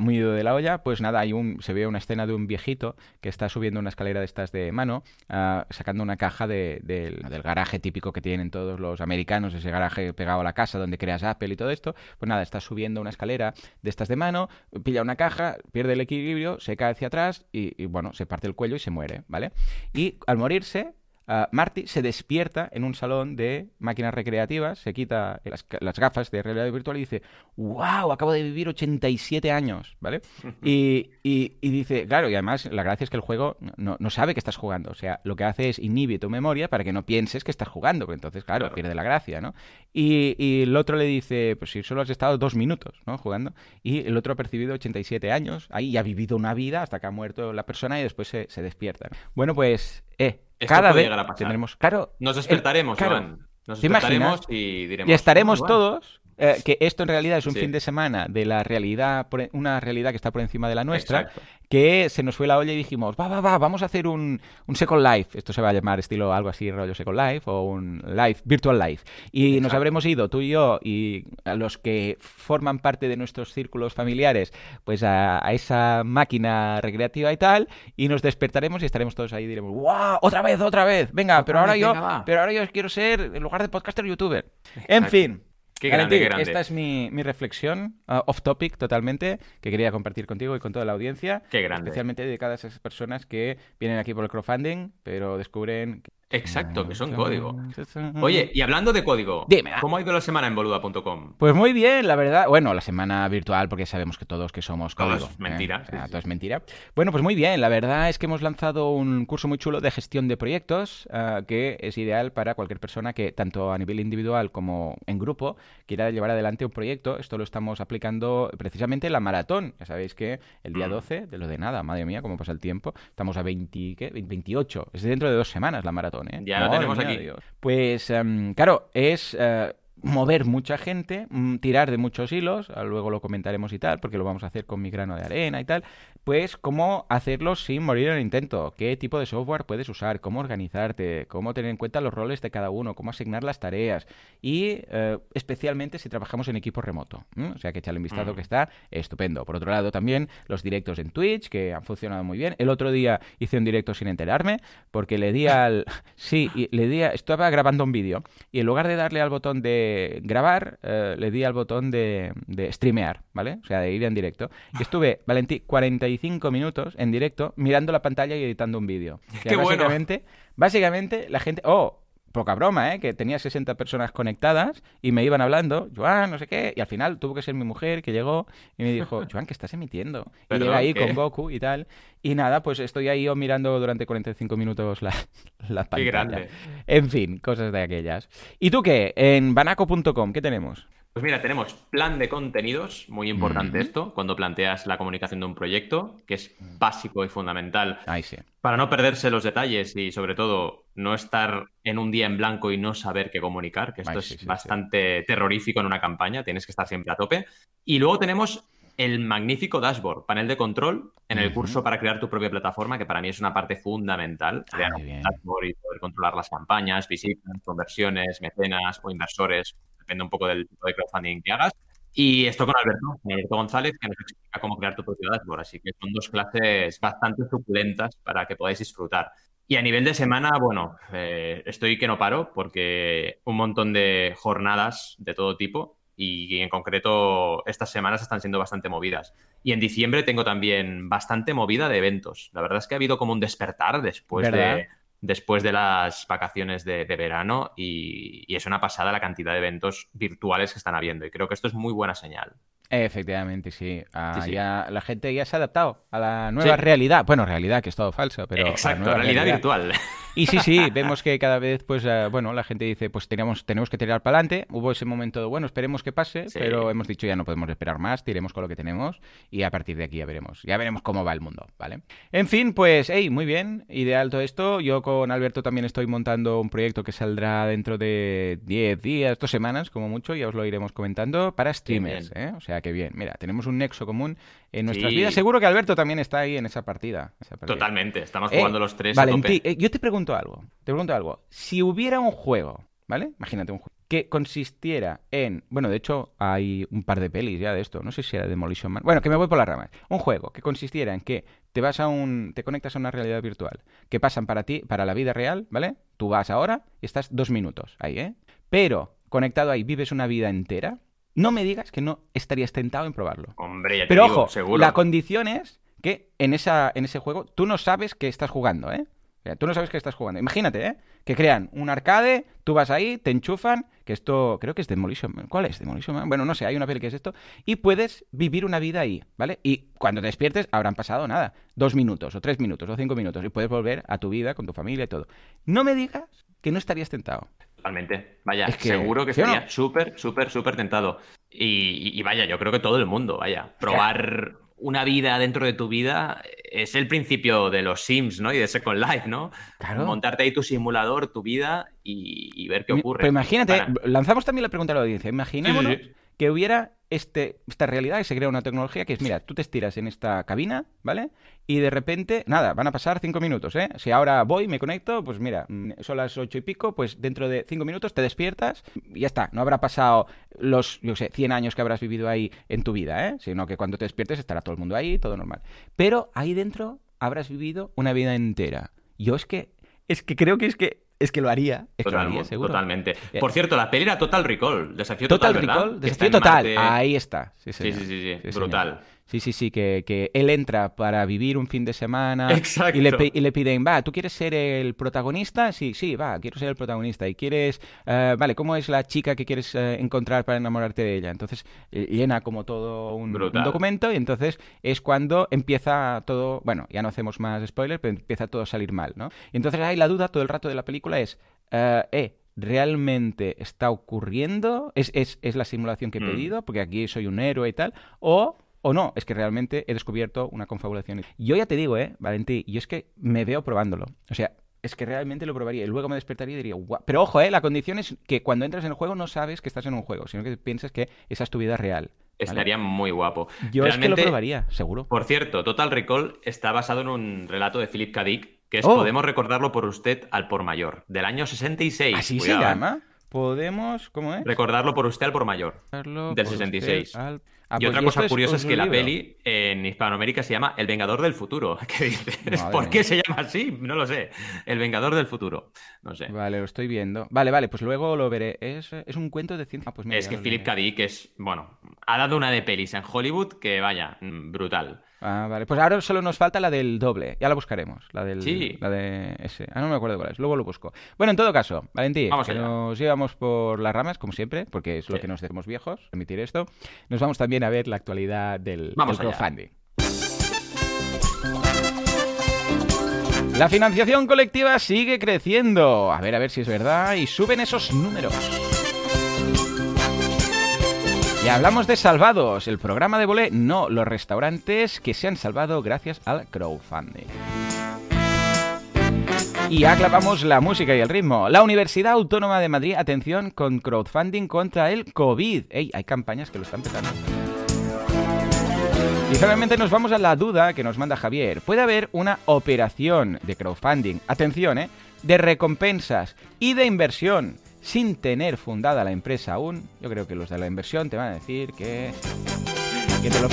muy ido de la olla, pues nada, hay un, se ve una escena de un viejito que está subiendo una escalera de estas de mano, sacando una caja de, del garaje típico que tienen todos los americanos, ese garaje pegado a la casa donde creas Apple y todo esto, pues nada, está subiendo una escalera de estas de mano, pilla una caja, pierde el equilibrio, se cae hacia atrás y, bueno, se parte el cuello y se muere, ¿vale? Y al morirse, Uh, Marty se despierta en un salón de máquinas recreativas, se quita las, gafas de realidad virtual y dice, wow, acabo de vivir 87 años, ¿vale? y, dice, claro, y además la gracia es que el juego no, sabe que estás jugando, o sea, lo que hace es inhibe tu memoria para que no pienses que estás jugando, porque entonces, claro, pierde la gracia, ¿no? Y, el otro le dice, pues si solo has estado dos minutos, ¿no? Jugando, y el otro ha percibido 87 años, ahí ha vivido una vida hasta que ha muerto la persona y después se, se despierta. Bueno, pues, eh, cada vez tendremos. Claro, nos despertaremos, Nos despertaremos y diremos. Y estaremos todos eh, que esto en realidad es un fin de semana de la realidad, una realidad que está por encima de la nuestra, que se nos fue la olla y dijimos, va, va, va, vamos a hacer un, un, Second Life, esto se va a llamar estilo algo así, rollo Second Life, o un Life, Virtual Life. Y nos habremos ido, tú y yo, y a los que forman parte de nuestros círculos familiares, pues a, esa máquina recreativa y tal, y nos despertaremos y estaremos todos ahí y diremos, ¡wow! ¡Otra vez, otra vez! Venga, pero ahora yo, pero ahora yo quiero ser, en lugar de podcaster, youtuber. En fin. Esta es mi, reflexión, uh, off topic totalmente, que quería compartir contigo y con toda la audiencia. Qué grande. Especialmente dedicada a esas personas que vienen aquí por el crowdfunding, pero descubren Exacto, que son código. Oye, y hablando de código, ¿cómo ha ido la semana en boluda.com? Pues muy bien, la verdad. Bueno, la semana virtual, porque sabemos que todos que somos código. Todo es mentira. ¿eh? todo es mentira. Bueno, pues muy bien. La verdad es que hemos lanzado un curso muy chulo de gestión de proyectos ah, que es ideal para cualquier persona que, tanto a nivel individual como en grupo, quiera llevar adelante un proyecto. Esto lo estamos aplicando precisamente en la maratón. Ya sabéis que el día 12, mm. de lo de nada, madre mía, cómo pasa el tiempo, estamos a 20, ¿qué? 28. Es dentro de dos semanas la maratón. ¿Eh? Ya lo tenemos aquí. Pues, em, claro, es eh, mover mucha gente, mm, tirar de muchos hilos, luego lo comentaremos y tal, porque lo vamos a hacer con mi grano de arena y tal, pues cómo hacerlo sin morir en el intento, qué tipo de software puedes usar, cómo organizarte, cómo tener en cuenta los roles de cada uno, cómo asignar las tareas y eh, especialmente si trabajamos en equipo remoto. O sea que echarle un vistazo mm. que está estupendo. Por otro lado también los directos en Twitch que han funcionado muy bien. El otro día hice un directo sin enterarme porque le di al... sí, le di a... estaba grabando un vídeo y en lugar de darle al botón de grabar, eh, le di al botón de, streamear, ¿vale? O sea, de ir en directo. Y estuve, Valentí, 45 minutos en directo mirando la pantalla y editando un vídeo. Qué básicamente, bueno. básicamente, la gente... Oh, poca broma, ¿eh? Que tenía 60 personas conectadas y me iban hablando, Joan, no sé qué, y al final tuvo que ser mi mujer que llegó y me dijo, Joan, ¿qué estás emitiendo? Y llega ahí con Goku y tal. Y nada, pues estoy ahí yo mirando durante 45 minutos la, la pantalla. Qué grande. En fin, cosas de aquellas. ¿Y tú qué? En banaco.com, ¿qué tenemos? Pues mira, tenemos plan de contenidos, muy importante esto, cuando planteas la comunicación de un proyecto, que es básico y fundamental para no perderse los detalles y sobre todo no estar en un día en blanco y no saber qué comunicar, que esto es bastante terrorífico en una campaña, tienes que estar siempre a tope. Y luego tenemos el magnífico dashboard, panel de control en el curso para crear tu propia plataforma, que para mí es una parte fundamental. Ah, crear un dashboard y poder controlar las campañas, visitas, conversiones, mecenas o inversores depende un poco del tipo de crowdfunding que hagas. Y esto con Alberto, Alberto González, que nos explica cómo crear tu propio dashboard. Así que son dos clases bastante suculentas para que podáis disfrutar. Y a nivel de semana, bueno, eh, estoy que no paro porque un montón de jornadas de todo tipo y en concreto estas semanas están siendo bastante movidas. Y en diciembre tengo también bastante movida de eventos. La verdad es que ha habido como un despertar después de después de las vacaciones de, verano y, es una pasada la cantidad de eventos virtuales que están habiendo y creo que esto es muy buena señal. Efectivamente, sí. Ah, la gente ya se ha adaptado a la nueva realidad. Bueno, realidad que es todo falso, pero... Exacto, realidad, virtual. Y sí, sí, vemos que cada vez, pues, eh, bueno, la gente dice, pues tenemos, tenemos que tirar para adelante. Hubo ese momento de, bueno, esperemos que pase, pero hemos dicho ya no podemos esperar más, tiremos con lo que tenemos y a partir de aquí ya veremos. Ya veremos cómo va el mundo, ¿vale? En fin, pues, hey, muy bien, ideal todo esto. Yo con Alberto también estoy montando un proyecto que saldrá dentro de 10 días, dos semanas, como mucho, ya os lo iremos comentando, para streamers, ¿eh? O sea que bien, mira, tenemos un nexo común en nuestras Sí. vidas. Seguro que Alberto también está ahí en esa partida. esa partida. Totalmente, estamos Eh, jugando los tres. eh, yo te pregunto algo. Te pregunto algo. Si hubiera un juego, ¿vale? Imagínate un juego que consistiera en. Bueno, de hecho, hay un par de pelis ya de esto. No sé si era Demolition Man. Bueno, que me voy por las ramas. Un juego que consistiera en que te vas a un. te conectas a una realidad virtual. Que pasan para ti, para la vida real, ¿vale? Tú vas ahora y estás dos minutos ahí, ¿eh? Pero conectado ahí vives una vida entera. No me digas que no estarías tentado en probarlo. Hombre, ya te Pero digo, ojo, seguro. la condición es que en, esa, en ese juego tú no sabes que estás jugando, ¿eh? O sea, tú no sabes que estás jugando. Imagínate, ¿eh? Que crean un arcade, tú vas ahí, te enchufan, que esto creo que es Demolition Man. ¿Cuál es Demolition Man? Bueno, no sé, hay una peli que es esto. Y puedes vivir una vida ahí, ¿vale? Y cuando te despiertes habrán pasado nada, dos minutos, o tres minutos, o cinco minutos, y puedes volver a tu vida con tu familia y todo. No me digas que no estarías tentado. Totalmente. Vaya, Es que- seguro que ¿sí no? estaría súper, súper, súper tentado. Y, vaya, yo creo que todo el mundo, vaya. Probar una vida dentro de tu vida es el principio de los Sims, ¿no? Y de Second Life, ¿no? Claro. Montarte ahí tu simulador, tu vida y, y ver qué ocurre. Pero imagínate, Para- lanzamos también la pregunta a la audiencia. Imaginémonos Sí, sí, sí. Que hubiera este, esta realidad y se crea una tecnología que es, mira, tú te estiras en esta cabina, ¿vale? Y de repente, nada, van a pasar cinco minutos, ¿eh? Si ahora voy, me conecto, pues mira, mm, son las ocho y pico, pues dentro de cinco minutos te despiertas y ya está. No habrá pasado los, yo sé, 100 años que habrás vivido ahí en tu vida, ¿eh? Sino que cuando te despiertes estará todo el mundo ahí, todo normal. Pero ahí dentro habrás vivido una vida entera. Yo es que, es que creo que es que, es que lo haría. Es que lo Total- haría, seguro. totalmente. Eh, Por cierto, la peli era Total Recall, desafío Total, total, ¿verdad? Recall, desafío total. Ahí está. Sí, Sí, sí, sí, sí, brutal. Sí, sí, sí, que, que él entra para vivir un fin de semana Exacto. y le, y le piden, va, ¿tú quieres ser el protagonista? Sí, sí, va, quiero ser el protagonista. ¿Y quieres, eh, vale, cómo es la chica que quieres eh, encontrar para enamorarte de ella? Entonces eh, llena como todo un, documento y entonces es cuando empieza todo, bueno, ya no hacemos más spoilers, pero empieza todo a salir mal, ¿no? Y entonces ahí la duda todo el rato de la película es, eh, ¿realmente está ocurriendo? ¿Es, es, es la simulación que he Mm. pedido? Porque aquí soy un héroe y tal. O, o no, es que realmente he descubierto una confabulación. Yo ya te digo, ¿eh, Valentí? Yo es que me veo probándolo. O sea, es que realmente lo probaría y luego me despertaría y diría, guau. Pero ojo, ¿eh? La condición es que cuando entras en el juego no sabes que estás en un juego, sino que piensas que esa es tu vida real. ¿vale? Estaría muy guapo. Yo es que lo Realmente, probaría, seguro. Por cierto, Total Recall está basado en un relato de Philip K. Dick, que es Oh. Podemos recordarlo por usted al por mayor, del año 66. Así Cuidado, se ¿eh? llama. Podemos, ¿cómo es? Recordarlo por usted al por mayor. Del por 66. usted al- Ah, y pues, otra cosa es curiosa es que la libro. peli en Hispanoamérica se llama El Vengador del Futuro. ¿Qué dices? Madre ¿Por mía. qué se llama así? No lo sé. El Vengador del Futuro. No sé. Vale, lo estoy viendo. Vale, vale, pues luego lo veré. Es, es un cuento de ciencia. Ah, pues mira, es que Philip. K. Dick es, bueno, ha dado una de pelis en Hollywood que vaya, mm, brutal. Ah, vale. Pues ahora solo nos falta la del doble. Ya la buscaremos. La del. Sí. La de ese. Ah, no me acuerdo cuál es. Luego lo busco. Bueno, en todo caso, Valentín, Vamos que allá. nos llevamos por las ramas, como siempre, porque es lo que nos hacemos viejos, permitir esto. Nos vamos también a ver la actualidad del, Vamos del allá. crowdfunding. La financiación colectiva sigue creciendo. A ver, a ver si es verdad. Y suben esos números. Y hablamos de salvados, el programa de Bolé, no los restaurantes que se han salvado gracias al crowdfunding. Y ya clavamos la música y el ritmo. La Universidad Autónoma de Madrid, atención, con crowdfunding contra el COVID. Ey, hay campañas que lo están petando. Y finalmente nos vamos a la duda que nos manda Javier. ¿Puede haber una operación de crowdfunding, atención, eh, de recompensas y de inversión sin tener fundada la empresa aún? Yo creo que los de la inversión te van a decir que... que te lo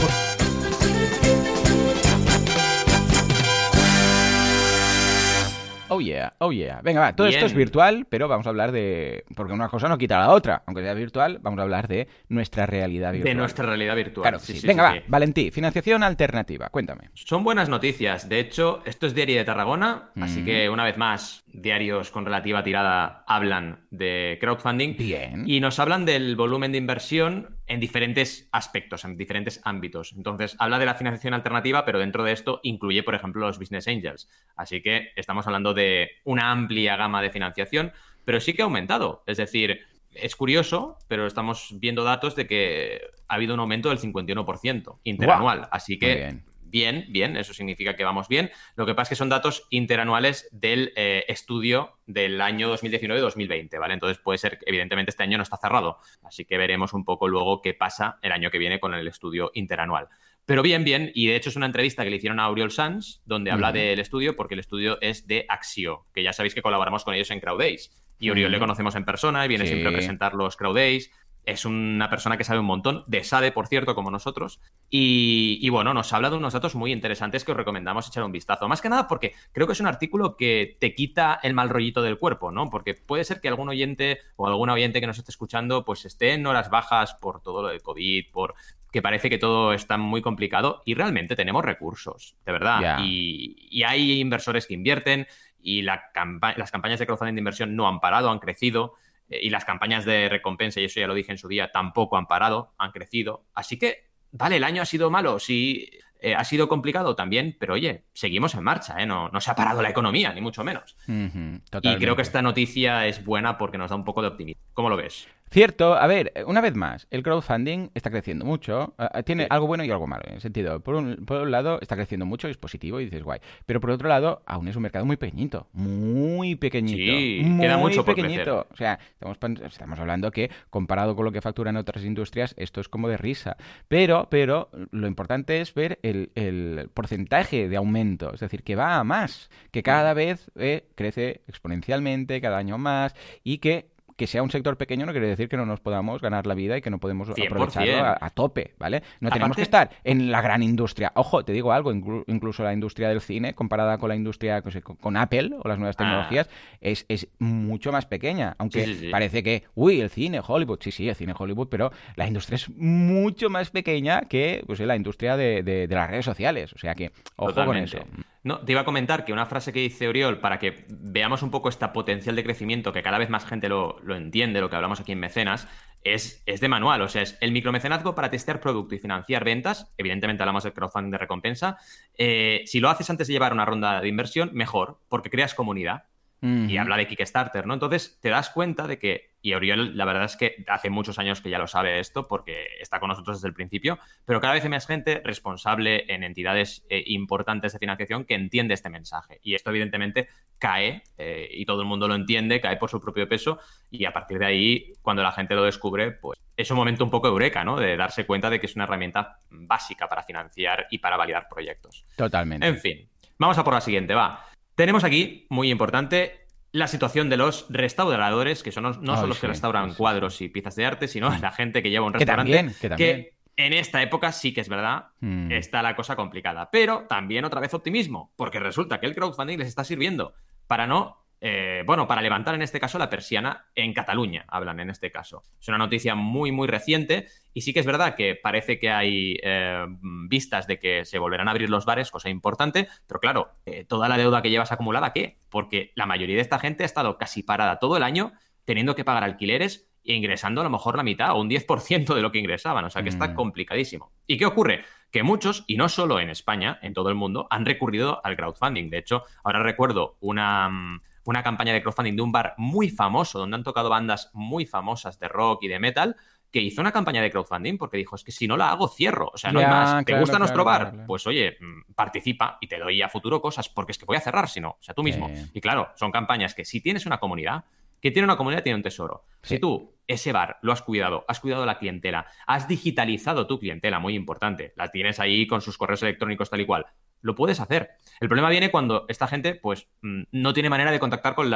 Oh yeah, oh yeah. Venga, va, todo esto es virtual, pero vamos a hablar de... Porque una cosa no quita la otra. Aunque sea virtual, vamos a hablar de nuestra realidad virtual. De nuestra realidad virtual. Claro, Sí, sí. sí, Venga, va. Valentí, financiación alternativa, cuéntame. Son buenas noticias. De hecho, esto es Diario de Tarragona, así Mm. que una vez más diarios con relativa tirada hablan de crowdfunding. Bien. Y nos hablan del volumen de inversión en diferentes aspectos, en diferentes ámbitos. Entonces, habla de la financiación alternativa, pero dentro de esto incluye, por ejemplo, los business angels. Así que estamos hablando de una amplia gama de financiación, pero sí que ha aumentado. Es decir, es curioso, pero estamos viendo datos de que ha habido un aumento del 51% interanual. Así que bien. bien. eso significa que vamos bien. Lo que pasa es que son datos interanuales del eh, estudio del año 2019-2020, ¿vale? Entonces puede ser que evidentemente este año no está cerrado, así que veremos un poco luego qué pasa el año que viene con el estudio interanual. Pero bien, bien, y de hecho es una entrevista que le hicieron a Auriol Sanz, donde habla del estudio, porque el estudio es de Axio, que ya sabéis que colaboramos con ellos en CrowdAce. Y Auriol le conocemos en persona y viene siempre a presentar los CrowdAce es una persona que sabe un montón, de SADE, por cierto, como nosotros. Y, bueno, nos habla de unos datos muy interesantes que os recomendamos echar un vistazo. Más que nada porque creo que es un artículo que te quita el mal rollito del cuerpo, ¿no? Porque puede ser que algún oyente o alguna oyente que nos esté escuchando, pues esté en horas bajas por todo lo del COVID, por que parece que todo está muy complicado y realmente tenemos recursos, de verdad. Y, hay inversores que invierten y las campañas de crowdfunding de inversión no han parado, han crecido. Eh, y las campañas de recompensa, y eso ya lo dije en su día, tampoco han parado, han crecido. Así que, vale, el año ha sido malo, sí, eh, ha sido complicado también, pero oye, seguimos en marcha, ¿eh? no, no se ha parado la economía, ni mucho menos. y creo que esta noticia es buena porque nos da un poco de optimismo. ¿Cómo lo ves? Cierto, a ver, una vez más, el crowdfunding está creciendo mucho. Ah, ah, tiene algo bueno y algo malo, en el sentido, por un, por un lado está creciendo mucho y es positivo y dices guay. Pero por otro lado, aún es un mercado muy pequeñito, muy pequeñito. Sí, muy queda mucho pequeñito. o sea, estamos, estamos hablando que comparado con lo que facturan otras industrias, esto es como de risa. Pero, pero lo importante es ver el, el porcentaje de aumento, es decir, que va a más, que cada vez eh, crece exponencialmente, cada año más y que que sea un sector pequeño no quiere decir que no nos podamos ganar la vida y que no podemos aprovecharlo a, tope, ¿vale? No tenemos que estar en la gran industria. Ojo, te digo algo, incluso la industria del cine, comparada con la industria con, Apple o las nuevas ah. tecnologías, es, es, mucho más pequeña. Aunque parece que, uy, el cine, Hollywood, sí, sí, el cine, Hollywood, pero la industria es mucho más pequeña que pues, la industria de, las redes sociales. O sea que, ojo con eso. No, te iba a comentar que una frase que dice Oriol para que veamos un poco este potencial de crecimiento, que cada vez más gente lo, entiende, lo que hablamos aquí en Mecenas, es, es, de manual. O sea, es el micromecenazgo para testear producto y financiar ventas. Evidentemente hablamos del crowdfunding de recompensa. Eh, si lo haces antes de llevar una ronda de inversión, mejor, porque creas comunidad y habla de Kickstarter, ¿no? Entonces te das cuenta de que, y Oriol, la verdad es que hace muchos años que ya lo sabe esto porque está con nosotros desde el principio, pero cada vez hay más gente responsable en entidades eh, importantes de financiación que entiende este mensaje. Y esto evidentemente cae, eh, y todo el mundo lo entiende, cae por su propio peso, y a partir de ahí, cuando la gente lo descubre, pues es un momento un poco eureka, ¿no? De darse cuenta de que es una herramienta básica para financiar y para validar proyectos. Totalmente. En fin, vamos a por la siguiente, va. Tenemos aquí, muy importante, la situación de los restauradores, que son, no son los que restauran cuadros y piezas de arte, sino la gente que lleva un restaurante. Que, en esta época sí que es verdad, hmm. está la cosa complicada. Pero también otra vez optimismo, porque resulta que el crowdfunding les está sirviendo para no eh, bueno, para levantar en este caso la persiana en Cataluña, hablan en este caso. Es una noticia muy, muy reciente y sí que es verdad que parece que hay eh, vistas de que se volverán a abrir los bares, cosa importante, pero claro, eh, toda la deuda que llevas acumulada, ¿qué? Porque la mayoría de esta gente ha estado casi parada todo el año teniendo que pagar alquileres e ingresando a lo mejor la mitad o un 10% de lo que ingresaban, o sea que está mm. complicadísimo. ¿Y qué ocurre? Que muchos, y no solo en España, en todo el mundo, han recurrido al crowdfunding. De hecho, ahora recuerdo una mm, una campaña de crowdfunding de un bar muy famoso, donde han tocado bandas muy famosas de rock y de metal, que hizo una campaña de crowdfunding porque dijo, es que si no la hago, cierro. O sea, no hay más. ¿Te gusta nuestro bar? Pues oye, mm, participa y te doy a futuro cosas porque es que voy a cerrar si no. O sea, tú mismo. Y claro, son campañas que si tienes una comunidad, que tiene una comunidad, tiene un tesoro. Si tú ese bar lo has cuidado, has cuidado la clientela, has digitalizado tu clientela, muy importante, la tienes ahí con sus correos electrónicos tal y cual, lo puedes hacer. El problema viene cuando esta gente, pues, mm, no tiene manera de contactar con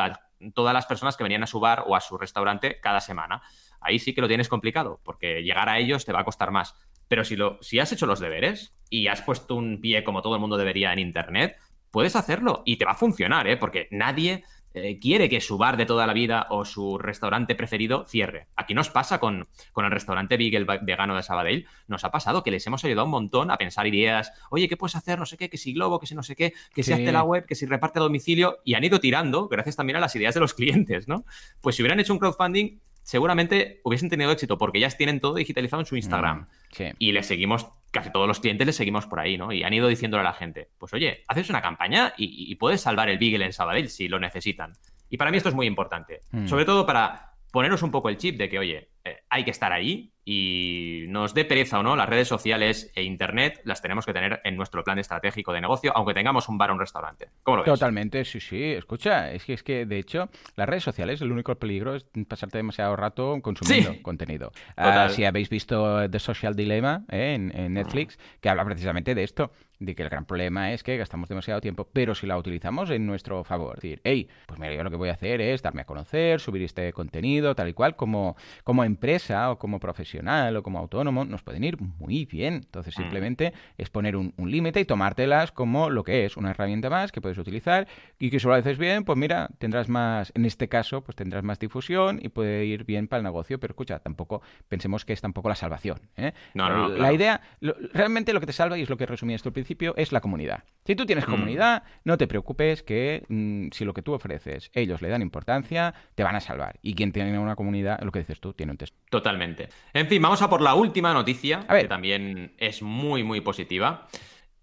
todas las personas que venían a su bar o a su restaurante cada semana. Ahí sí que lo tienes complicado, porque llegar a ellos te va a costar más. Pero si, lo, si has hecho los deberes y has puesto un pie como todo el mundo debería en Internet, puedes hacerlo y te va a funcionar, ¿eh? Porque nadie eh, quiere que su bar de toda la vida o su restaurante preferido cierre. Aquí nos pasa con, con el restaurante Beagle vegano de Sabadell. Nos ha pasado que les hemos ayudado un montón a pensar ideas. Oye, ¿qué puedes hacer? No sé qué, que si Globo, que si no sé qué, que si hace la web, que si reparte a domicilio. Y han ido tirando gracias también a las ideas de los clientes, ¿no? Pues si hubieran hecho un crowdfunding, seguramente hubiesen tenido éxito porque ya tienen todo digitalizado en su Instagram. Mm, y les seguimos, casi todos los clientes les seguimos por ahí, ¿no? Y han ido diciéndole a la gente, pues oye, haces una campaña y, puedes salvar el Beagle en Sabadell si lo necesitan. Y para mí esto es muy importante. Mm. Sobre todo para poneros un poco el chip de que, oye, eh, hay que estar ahí y nos dé pereza o no, las redes sociales e internet las tenemos que tener en nuestro plan estratégico de negocio, aunque tengamos un bar o un restaurante. ¿Cómo lo ves? Totalmente, sí, sí. Escucha, es que, es que de hecho, las redes sociales, el único peligro es pasarte demasiado rato consumiendo contenido. Ah, si habéis visto The Social Dilemma eh, en, Netflix, que habla precisamente de esto de que el gran problema es que gastamos demasiado tiempo, pero si la utilizamos en nuestro favor, decir, hey, pues mira, yo lo que voy a hacer es darme a conocer, subir este contenido, tal y cual, como, como empresa o como profesional o como autónomo, nos pueden ir muy bien. Entonces, mm. simplemente es poner un, límite y tomártelas como lo que es, una herramienta más que puedes utilizar y que si lo haces bien, pues mira, tendrás más, en este caso, pues tendrás más difusión y puede ir bien para el negocio, pero escucha, tampoco pensemos que es tampoco la salvación. ¿eh? No, no, La idea, realmente lo que te salva, y es lo que resumí esto al principio, es la comunidad. Si tú tienes mm. comunidad, no te preocupes que mm, si lo que tú ofreces ellos le dan importancia, te van a salvar. Y quien tiene una comunidad, lo que dices tú, tiene un texto. Totalmente. En fin, vamos a por la última noticia, que también es muy, muy positiva.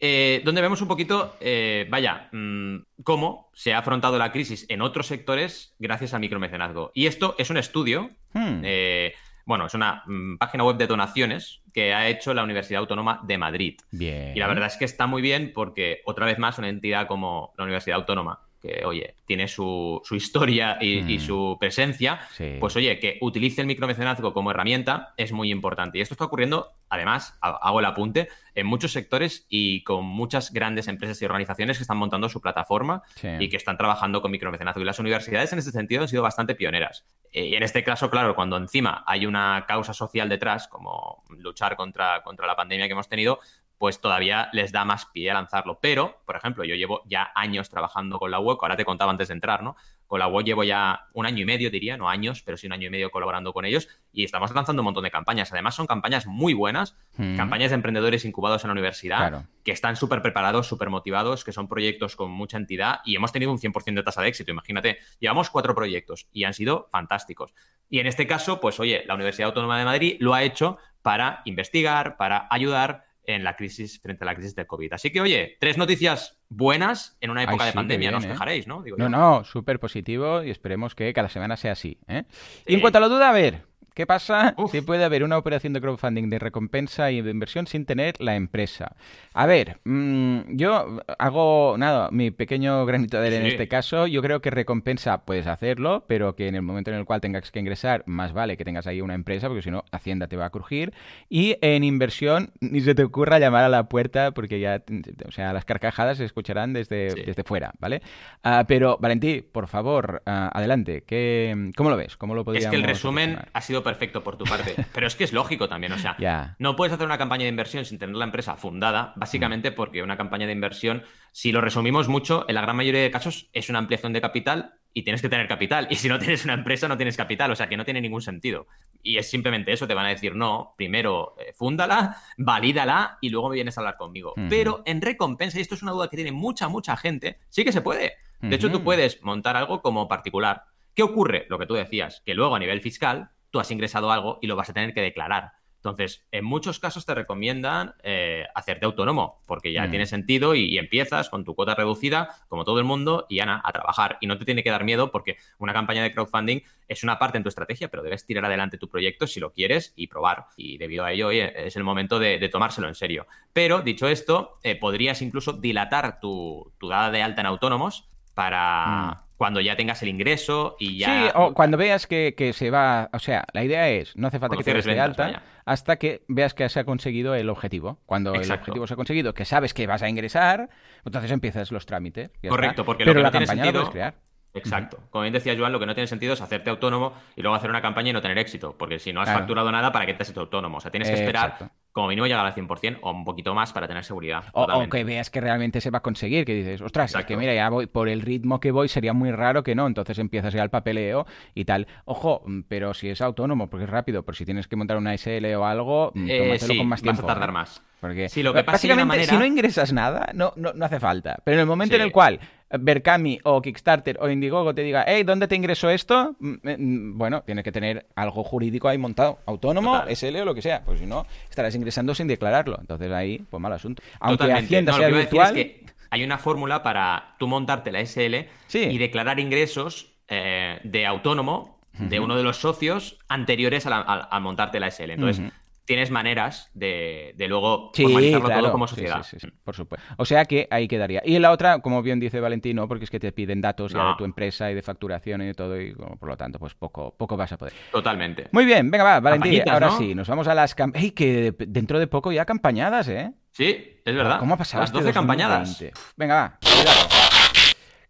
Eh, donde vemos un poquito, eh, vaya, mm, cómo se ha afrontado la crisis en otros sectores gracias al micromecenazgo. Y esto es un estudio, hmm. eh, bueno, es una página web de donaciones que ha hecho la Universidad Autónoma de Madrid. Bien. Y la verdad es que está muy bien porque, otra vez más, una entidad como la Universidad Autónoma que, oye, tiene su, historia y, mm. su presencia, pues, oye, que utilice el micromecenazgo como herramienta es muy importante. Y esto está ocurriendo, además, hago el apunte, en muchos sectores y con muchas grandes empresas y organizaciones que están montando su plataforma y que están trabajando con micromecenazgo. Y las universidades, en ese sentido, han sido bastante pioneras. Y en este caso, claro, cuando encima hay una causa social detrás, como luchar contra, contra la pandemia que hemos tenido, pues todavía les da más pie a lanzarlo. Pero, por ejemplo, yo llevo ya años trabajando con la web, ahora te contaba antes de entrar, ¿no? Con la web llevo ya un año y medio, diría, no años, pero sí un año y medio colaborando con ellos y estamos lanzando un montón de campañas. Además, son campañas muy buenas, mm. campañas de emprendedores incubados en la universidad, que están súper preparados, súper motivados, que son proyectos con mucha entidad y hemos tenido un 100% de tasa de éxito. Imagínate, llevamos cuatro proyectos y han sido fantásticos. Y en este caso, pues oye, la Universidad Autónoma de Madrid lo ha hecho para investigar, para ayudar en la crisis, frente a la crisis del COVID. Así que, oye, tres noticias buenas en una época de pandemia, no os quejaréis, ¿no? no, no, súper positivo y esperemos que cada semana sea así. ¿eh? Y en cuanto a la duda, a ver, ¿Qué pasa si puede haber una operación de crowdfunding de recompensa y de inversión sin tener la empresa? A ver, mm, yo hago, nada, mi pequeño granito de arena en este caso. Yo creo que recompensa puedes hacerlo, pero que en el momento en el cual tengas que ingresar, más vale que tengas ahí una empresa, porque si no, Hacienda te va a crujir. Y en inversión, ni se te ocurra llamar a la puerta, porque ya, o sea, las carcajadas se escucharán desde, desde fuera, ¿vale? Ah, pero, Valentí, por favor, ah, adelante. ¿Qué, ¿Cómo lo ves? ¿Cómo lo podríamos Es que el resumen ha sido perfecto por tu parte. Pero es que es lógico también, o sea, no puedes hacer una campaña de inversión sin tener la empresa fundada, básicamente mm. porque una campaña de inversión, si lo resumimos mucho, en la gran mayoría de casos es una ampliación de capital y tienes que tener capital. Y si no tienes una empresa, no tienes capital, o sea que no tiene ningún sentido. Y es simplemente eso, te van a decir, no, primero eh, fúndala, valídala y luego me vienes a hablar conmigo. Pero en recompensa, y esto es una duda que tiene mucha, mucha gente, sí que se puede. De hecho, tú puedes montar algo como particular. ¿Qué ocurre? Lo que tú decías, que luego a nivel fiscal tú has ingresado algo y lo vas a tener que declarar. Entonces, en muchos casos te recomiendan eh, hacerte autónomo, porque ya mm. tiene sentido y, empiezas con tu cuota reducida, como todo el mundo, y Ana, a trabajar. Y no te tiene que dar miedo porque una campaña de crowdfunding es una parte en tu estrategia, pero debes tirar adelante tu proyecto si lo quieres y probar. Y debido a ello, es el momento de, tomárselo en serio. Pero, dicho esto, eh, podrías incluso dilatar tu, dada de alta en autónomos para... Mm cuando ya tengas el ingreso y ya... Sí, o cuando veas que, se va... O sea, la idea es, no hace falta que te des de alta hasta que veas que se ha conseguido el objetivo. Cuando el objetivo se ha conseguido, que sabes que vas a ingresar, entonces empiezas los trámites. Correcto, porque Pero lo que la no tiene campaña sentido... puedes crear. Exacto. Como bien decía Joan, lo que no tiene sentido es hacerte autónomo y luego hacer una campaña y no tener éxito, porque si no has Claro. facturado nada, ¿para qué te haces autónomo? O sea, tienes que esperar Exacto. como mínimo llegar al 100% o un poquito más para tener seguridad. O, que veas que realmente se va a conseguir, que dices, ostras, es que Exacto. mira, ya voy por el ritmo que voy, sería muy raro que no, entonces empiezas ya el papeleo y tal. Ojo, mm, pero si es autónomo, porque es rápido, pero si tienes que montar una SL o algo, mm, Eh, sí, con más vas tiempo. a tardar ¿eh? más. Porque Sí, lo que pasa básicamente, manera- si no ingresas nada, no, no, no hace falta. Pero en el momento en el cual Berkami o Kickstarter o Indiegogo te diga, hey, ¿dónde te ingreso esto? Mm, mm, Bueno, tienes que tener algo jurídico ahí montado, autónomo, Total. SL o lo que sea, pues si no, estarás ingresando sin declararlo. Entonces ahí, pues mal asunto. Aunque Totalmente. Hacienda No, sea virtual, es que hay una fórmula para tú montarte la SL Sí. y declarar ingresos eh, de autónomo de uno de los socios anteriores a, la- a- a montarte la SL. Entonces. Tienes maneras de, de luego Sí, formalizarlo claro. todo como sociedad. sí, sí, sí, por supuesto. O sea que ahí quedaría. Y en la otra, como bien dice Valentín, no, porque es que te piden datos ya de tu empresa y de facturación y de todo, y por lo tanto, pues poco, poco vas a poder. Totalmente. Muy bien, venga, va, Valentín, ahora ¿no? sí, nos vamos a las cam- ¡Ey, que de- dentro de poco ya campañadas, ¿eh? Sí, es verdad. ¿Cómo ha pasado Las este 12 campañadas. 2020? Uf, Venga, va, cuidado.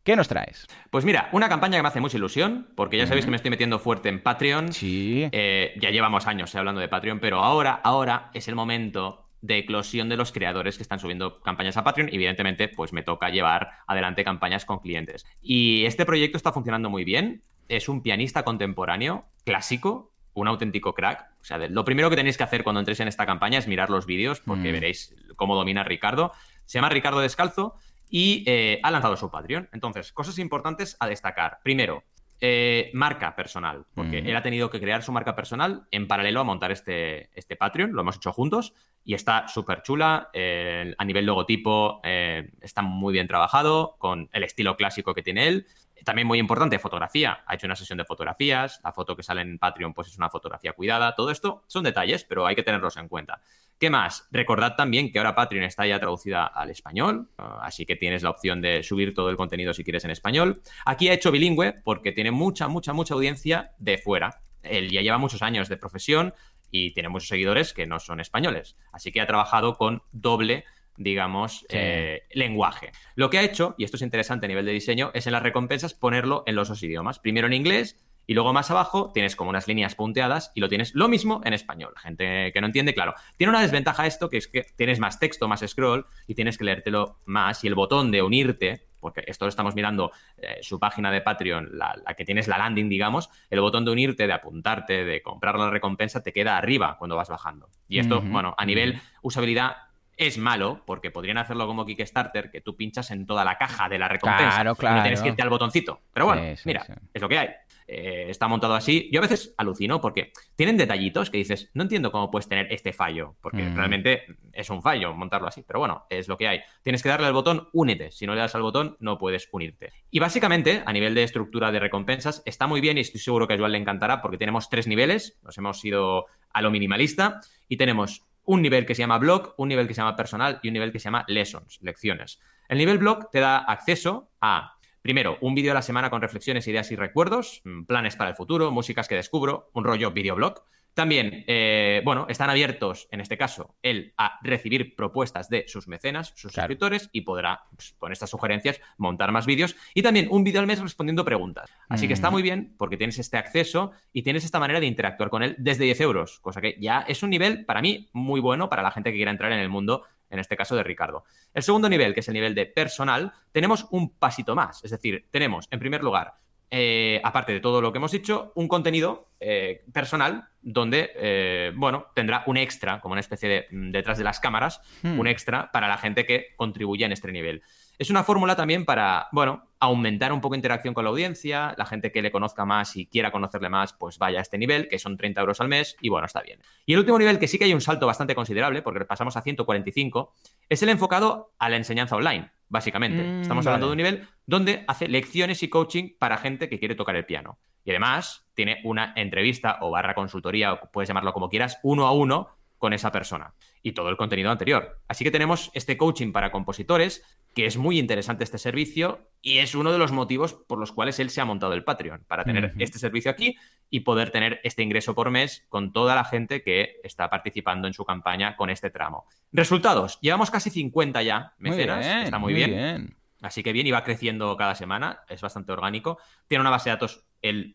¿Qué nos traes? Pues mira, una campaña que me hace mucha ilusión, porque ya sabéis que me estoy metiendo fuerte en Patreon. Sí. Eh, ya llevamos años eh, hablando de Patreon, pero ahora, ahora es el momento de eclosión de los creadores que están subiendo campañas a Patreon. Evidentemente, pues me toca llevar adelante campañas con clientes. Y este proyecto está funcionando muy bien. Es un pianista contemporáneo, clásico, un auténtico crack. O sea, lo primero que tenéis que hacer cuando entréis en esta campaña es mirar los vídeos, porque Mm. veréis cómo domina Ricardo. Se llama Ricardo Descalzo y eh, ha lanzado su Patreon. Entonces, cosas importantes a destacar. Primero, eh, marca personal, porque Mm. él ha tenido que crear su marca personal en paralelo a montar este, este Patreon, lo hemos hecho juntos y está súper chula, eh, a nivel logotipo eh, está muy bien trabajado, con el estilo clásico que tiene él. También muy importante, fotografía. Ha hecho una sesión de fotografías, la foto que sale en Patreon pues es una fotografía cuidada. Todo esto son detalles, pero hay que tenerlos en cuenta. ¿Qué más? Recordad también que ahora Patreon está ya traducida al español, ah, así que tienes la opción de subir todo el contenido si quieres en español. Aquí ha hecho bilingüe porque tiene mucha, mucha, mucha audiencia de fuera. Él ya lleva muchos años de profesión y tiene muchos seguidores que no son españoles. Así que ha trabajado con doble digamos, Sí. eh, lenguaje. Lo que ha hecho, y esto es interesante a nivel de diseño, es en las recompensas ponerlo en los dos idiomas. Primero en inglés y luego más abajo tienes como unas líneas punteadas y lo tienes lo mismo en español. Gente que no entiende, claro. Tiene una desventaja esto, que es que tienes más texto, más scroll y tienes que leértelo más. Y el botón de unirte, porque esto lo estamos mirando eh, su página de Patreon, la, la que tienes la landing, digamos, el botón de unirte, de apuntarte, de comprar la recompensa, te queda arriba cuando vas bajando. Y esto, bueno, a nivel usabilidad es malo porque podrían hacerlo como Kickstarter, que tú pinchas en toda la caja de la recompensa Claro, y no tienes que irte al botoncito. Pero bueno, Sí, sí, mira, sí. es lo que hay. Eh, está montado así. Yo a veces alucino porque tienen detallitos que dices, no entiendo cómo puedes tener este fallo, porque Mm. realmente es un fallo montarlo así, pero bueno, es lo que hay. Tienes que darle al botón únete. Si no le das al botón, no puedes unirte. Y básicamente, a nivel de estructura de recompensas, está muy bien y estoy seguro que a Joan le encantará porque tenemos tres niveles, nos hemos ido a lo minimalista y tenemos un nivel que se llama blog, un nivel que se llama personal y un nivel que se llama lessons, lecciones. El nivel blog te da acceso a, primero, un vídeo a la semana con reflexiones, ideas y recuerdos, mm, planes para el futuro, músicas que descubro, un rollo videoblog. También, eh, bueno, están abiertos, en este caso, él a recibir propuestas de sus mecenas, sus Claro. suscriptores, y podrá, pues, con estas sugerencias, montar más vídeos. Y también un vídeo al mes respondiendo preguntas. Así que está Mm. muy bien porque tienes este acceso y tienes esta manera de interactuar con él desde 10 euros, cosa que ya es un nivel, para mí, muy bueno para la gente que quiera entrar en el mundo, en este caso de Ricardo. El segundo nivel, que es el nivel de personal, tenemos un pasito más. Es decir, tenemos, en primer lugar, eh, aparte de todo lo que hemos dicho, un contenido eh, personal donde, eh, bueno, tendrá un extra, como una especie de mm, detrás de las cámaras, Hmm. un extra para la gente que contribuye en este nivel. Es una fórmula también para, bueno, aumentar un poco interacción con la audiencia, la gente que le conozca más y quiera conocerle más, pues vaya a este nivel, que son 30 euros al mes, y bueno, está bien. Y el último nivel, que sí que hay un salto bastante considerable, porque pasamos a 145, es el enfocado a la enseñanza online, básicamente. Mm, Estamos hablando vale. de un nivel donde hace lecciones y coaching para gente que quiere tocar el piano. Y además tiene una entrevista o barra consultoría, o puedes llamarlo como quieras, uno a uno con esa persona y todo el contenido anterior. Así que tenemos este coaching para compositores, que es muy interesante este servicio y es uno de los motivos por los cuales él se ha montado el Patreon, para tener este servicio aquí y poder tener este ingreso por mes con toda la gente que está participando en su campaña con este tramo. Resultados, llevamos casi 50 ya, Muy mecenas, bien, está muy, bien. Así que bien, y va creciendo cada semana, es bastante orgánico. Tiene una base de datos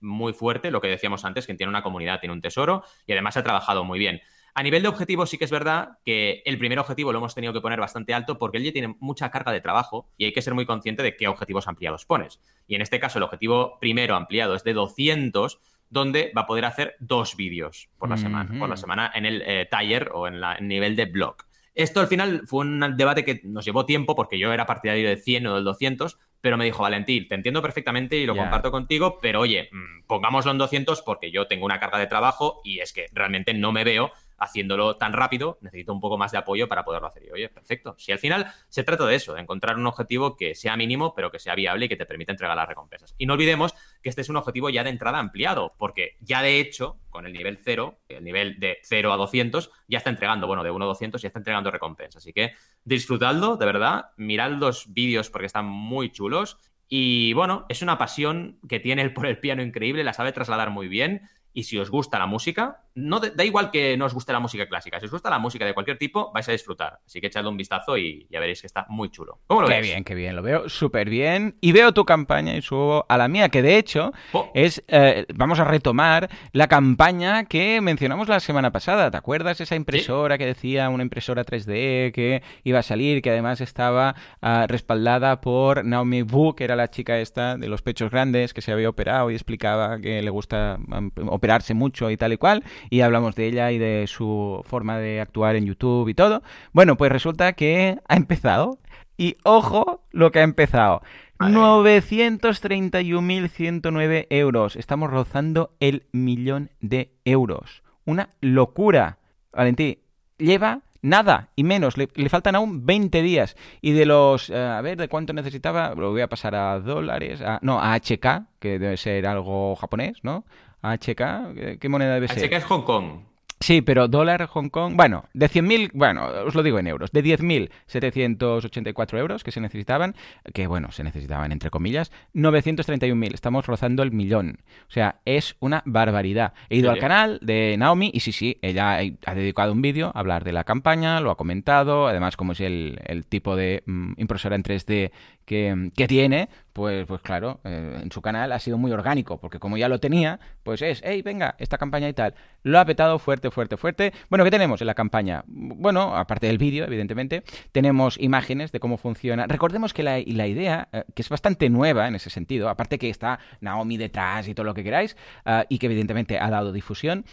muy fuerte, lo que decíamos antes, que tiene una comunidad, tiene un tesoro y además ha trabajado muy bien. A nivel de objetivos, sí que es verdad que el primer objetivo lo hemos tenido que poner bastante alto porque él ya tiene mucha carga de trabajo y hay que ser muy consciente de qué objetivos ampliados pones. Y en este caso, el objetivo primero ampliado es de 200, donde va a poder hacer dos vídeos por la semana, por la semana en el eh, taller o en el nivel de blog. Esto al final fue un debate que nos llevó tiempo porque yo era partidario del 100 o del 200, pero me dijo, Valentín, te entiendo perfectamente y lo comparto contigo, pero oye, mm, pongámoslo en 200 porque yo tengo una carga de trabajo y es que realmente no me veo haciéndolo tan rápido, necesito un poco más de apoyo para poderlo hacer. Y oye, perfecto. Si al final se trata de eso, de encontrar un objetivo que sea mínimo, pero que sea viable y que te permita entregar las recompensas. Y no olvidemos que este es un objetivo ya de entrada ampliado, porque ya de hecho, con el nivel 0, el nivel de 0 a 200, ya está entregando, bueno, de 1 a 200 ya está entregando recompensas. Así que disfrutadlo, de verdad, mirad los vídeos porque están muy chulos. Y bueno, es una pasión que tiene por el piano increíble, la sabe trasladar muy bien y si os gusta la música, no da igual que no os guste la música clásica, si os gusta la música de cualquier tipo, vais a disfrutar. Así que echadle un vistazo y ya veréis que está muy chulo. ¿Cómo lo qué bien, qué bien, lo veo súper bien. Y veo tu campaña y subo a la mía, que de hecho oh. es, eh, vamos a retomar la campaña que mencionamos la semana pasada. ¿Te acuerdas esa impresora que decía una impresora 3D que iba a salir, que además estaba ah, respaldada por Naomi Wu, que era la chica esta de los pechos grandes, que se había operado y explicaba que le gusta operar mucho y tal y cual, y hablamos de ella y de su forma de actuar en YouTube y todo. Bueno, pues resulta que ha empezado, y ojo lo que ha empezado. 931.109 euros. Estamos rozando el millón de euros. Una locura. Valentí, lleva nada y menos. Le, faltan aún 20 días. Y de los... Eh, a ver, ¿de cuánto necesitaba? Lo voy a pasar a dólares. no, a HK, que debe ser algo japonés, ¿no? HK, ¿qué moneda debe ser? HK es Hong Kong. Sí, pero dólar Hong Kong, bueno, de 100.000, bueno, os lo digo en euros, de 10.784 euros que se necesitaban, que bueno, se necesitaban entre comillas, 931.000, estamos rozando el millón. O sea, es una barbaridad. He ido al canal de Naomi y sí, sí, ella ha dedicado un vídeo a hablar de la campaña, lo ha comentado, además como es el, tipo de mm, impresora en 3D que, tiene, pues, pues claro, eh, en su canal ha sido muy orgánico, porque como ya lo tenía, pues es, hey, venga, esta campaña y tal. Lo ha petado fuerte, fuerte, fuerte. Bueno, ¿qué tenemos en la campaña? Bueno, aparte del vídeo, evidentemente, tenemos imágenes de cómo funciona. Recordemos que la, la idea, eh, que es bastante nueva en ese sentido, aparte que está Naomi detrás y todo lo que queráis, eh, y que evidentemente ha dado difusión,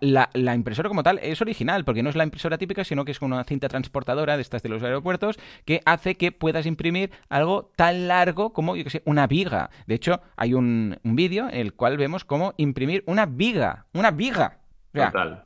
la, la, impresora como tal es original, porque no es la impresora típica, sino que es una cinta transportadora de estas de los aeropuertos, que hace que puedas imprimir algo tan largo como, una viga. De hecho, hay un, un vídeo en el cual vemos cómo imprimir una viga. Una viga.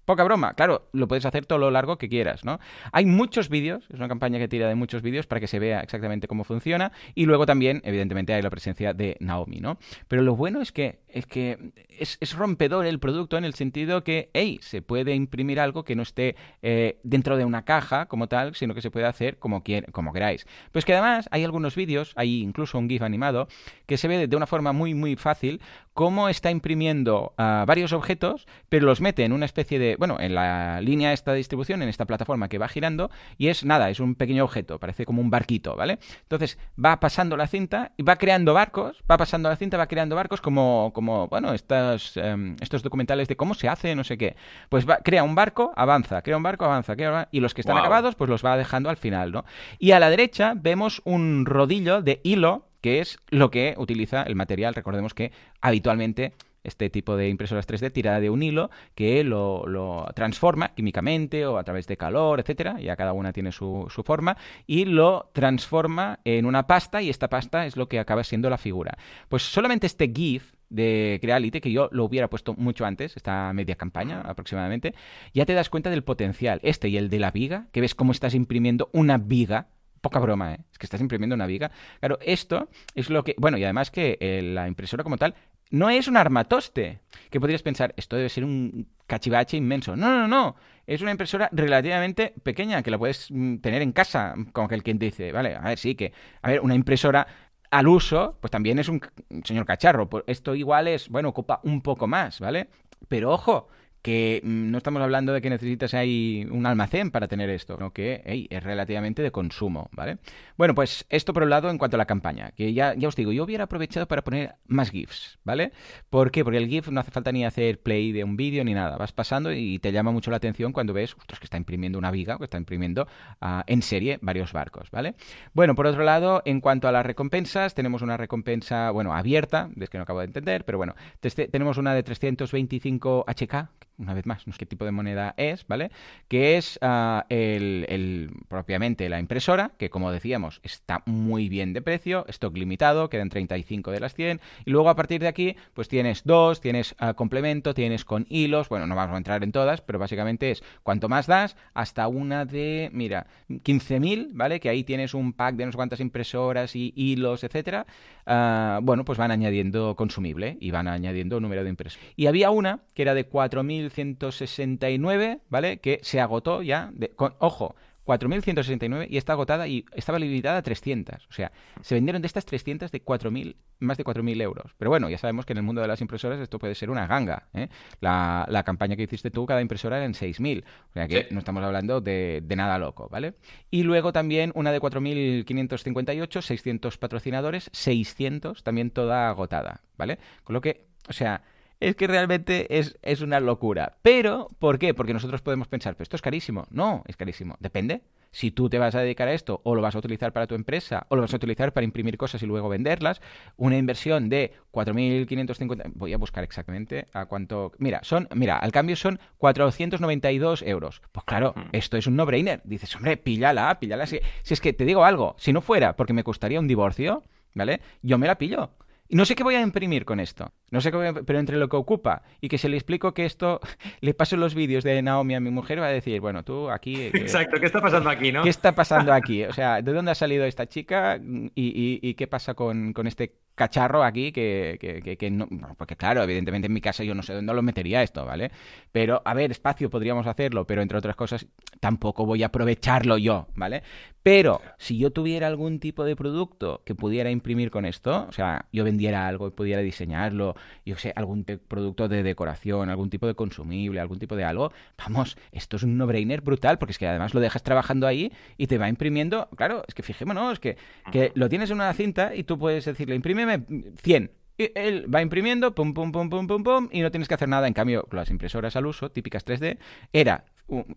Poca broma. Claro, lo puedes hacer todo lo largo que quieras, ¿no? Hay muchos vídeos, es una campaña que tira de muchos vídeos para que se vea exactamente cómo funciona. Y luego también, evidentemente, hay la presencia de Naomi, ¿no? Pero lo bueno es que es que es, rompedor el producto en el sentido que, hey, se puede imprimir algo que no esté eh, dentro de una caja como tal, sino que se puede hacer como, como queráis. Pues que además hay algunos vídeos, hay incluso un GIF animado, que se ve de una forma muy, muy fácil cómo está imprimiendo ah, varios objetos, pero los mete en una especie de, bueno, en la línea esta de distribución, en esta plataforma que va girando, y es nada, es un pequeño objeto, parece como un barquito, ¿vale? Entonces va pasando la cinta y va creando barcos, va pasando la cinta, va creando barcos como como, bueno, estas, em, estos documentales de cómo se hace, no sé qué. Pues va, crea un barco, avanza, crea un barco, avanza, crea, y los que están acabados, pues los va dejando al final, ¿no? Y a la derecha vemos un rodillo de hilo, que es lo que utiliza el material, recordemos que habitualmente este tipo de impresoras 3D tirada de un hilo que lo, lo, transforma químicamente o a través de calor, etcétera, ya cada una tiene su, su, forma, y lo transforma en una pasta y esta pasta es lo que acaba siendo la figura. Pues solamente este GIF de Creality, que yo lo hubiera puesto mucho antes, esta media campaña aproximadamente, ya te das cuenta del potencial. Este y el de la viga, que ves cómo estás imprimiendo una viga poca broma, ¿eh? Es que estás imprimiendo una viga. Claro, esto es lo que... Bueno, y además que eh, la impresora como tal no es un armatoste. Que podrías pensar, esto debe ser un cachivache inmenso. No, no, no. Es una impresora relativamente pequeña que la puedes mm, tener en casa, como que el quien dice, vale, a ver, sí, que, a ver, una impresora al uso, pues también es un señor cacharro. Esto igual es, bueno, ocupa un poco más, ¿vale? Pero ojo, que mm, no estamos hablando de que necesitas ahí un almacén para tener esto, sino que es relativamente de consumo, ¿vale? Bueno, pues esto por un lado en cuanto a la campaña, que ya, ya os digo, yo hubiera aprovechado para poner más GIFs, ¿vale? ¿Por qué? Porque el GIF no hace falta ni hacer play de un vídeo ni nada, vas pasando y te llama mucho la atención cuando ves, ostras, que está imprimiendo una viga, que está imprimiendo uh, en serie varios barcos, ¿vale? Bueno, por otro lado, en cuanto a las recompensas, tenemos una recompensa, bueno, abierta, es que no acabo de entender, pero bueno, tenemos una de 325 HK, una vez más, no sé qué tipo de moneda es, ¿vale? Que es uh, el, propiamente la impresora, que como decíamos, está muy bien de precio, stock limitado, quedan 35 de las 100, y luego a partir de aquí, pues tienes dos, tienes uh, complemento, tienes con hilos, bueno, no vamos a entrar en todas, pero básicamente es cuanto más das, hasta una de, mira, 15.000, ¿vale? Que ahí tienes un pack de no sé cuántas impresoras y hilos, etcétera. Uh, bueno, pues van añadiendo consumible y van añadiendo número de impresoras. Y había una que era de 4.000 4.169, ¿vale? Que se agotó ya, de, con, ojo, 4.169 y está agotada y estaba limitada a 300. O sea, se vendieron de estas 300 de 4.000, más de 4.000 euros. Pero bueno, ya sabemos que en el mundo de las impresoras esto puede ser una ganga. ¿eh? La, la, campaña que hiciste tú, cada impresora era en 6.000. O sea que sí. no estamos hablando de, de, nada loco, ¿vale? Y luego también una de 4.558, 600 patrocinadores, 600 también toda agotada, ¿vale? Con lo que, o sea es que realmente es, es, una locura. Pero, ¿por qué? Porque nosotros podemos pensar, pero esto es carísimo. No, es carísimo. Depende. Si tú te vas a dedicar a esto, o lo vas a utilizar para tu empresa, o lo vas a utilizar para imprimir cosas y luego venderlas, una inversión de 4.550... Voy a buscar exactamente a cuánto... Mira, son, mira, al cambio son 492 euros. Pues claro, esto es un no-brainer. Dices, hombre, píllala, píllala. Si, si es que te digo algo, si no fuera porque me costaría un divorcio, ¿vale? Yo me la pillo. Y no sé qué voy a imprimir con esto. No sé qué voy a... Pero entre lo que ocupa y que se le explico que esto le paso los vídeos de Naomi a mi mujer, va a decir, bueno, tú aquí... Que... Exacto, ¿qué está pasando aquí, no? ¿Qué está pasando aquí? O sea, ¿de dónde ha salido esta chica y, y, y qué pasa con, con, este cacharro aquí que, que, que no... Porque claro, evidentemente en mi casa yo no sé dónde lo metería esto, ¿vale? Pero, a ver, espacio podríamos hacerlo, pero entre otras cosas tampoco voy a aprovecharlo yo, ¿vale? Pero si yo tuviera algún tipo de producto que pudiera imprimir con esto, o sea, yo vendiera algo y pudiera diseñarlo, yo sé, algún producto de decoración, algún tipo de consumible, algún tipo de algo, vamos, esto es un no-brainer brutal, porque es que además lo dejas trabajando ahí y te va imprimiendo, claro, es que fijémonos, que, que lo tienes en una cinta y tú puedes decirle, imprímeme 100, y él va imprimiendo, pum, pum, pum, pum, pum, pum, y no tienes que hacer nada. En cambio, con las impresoras al uso, típicas 3D, era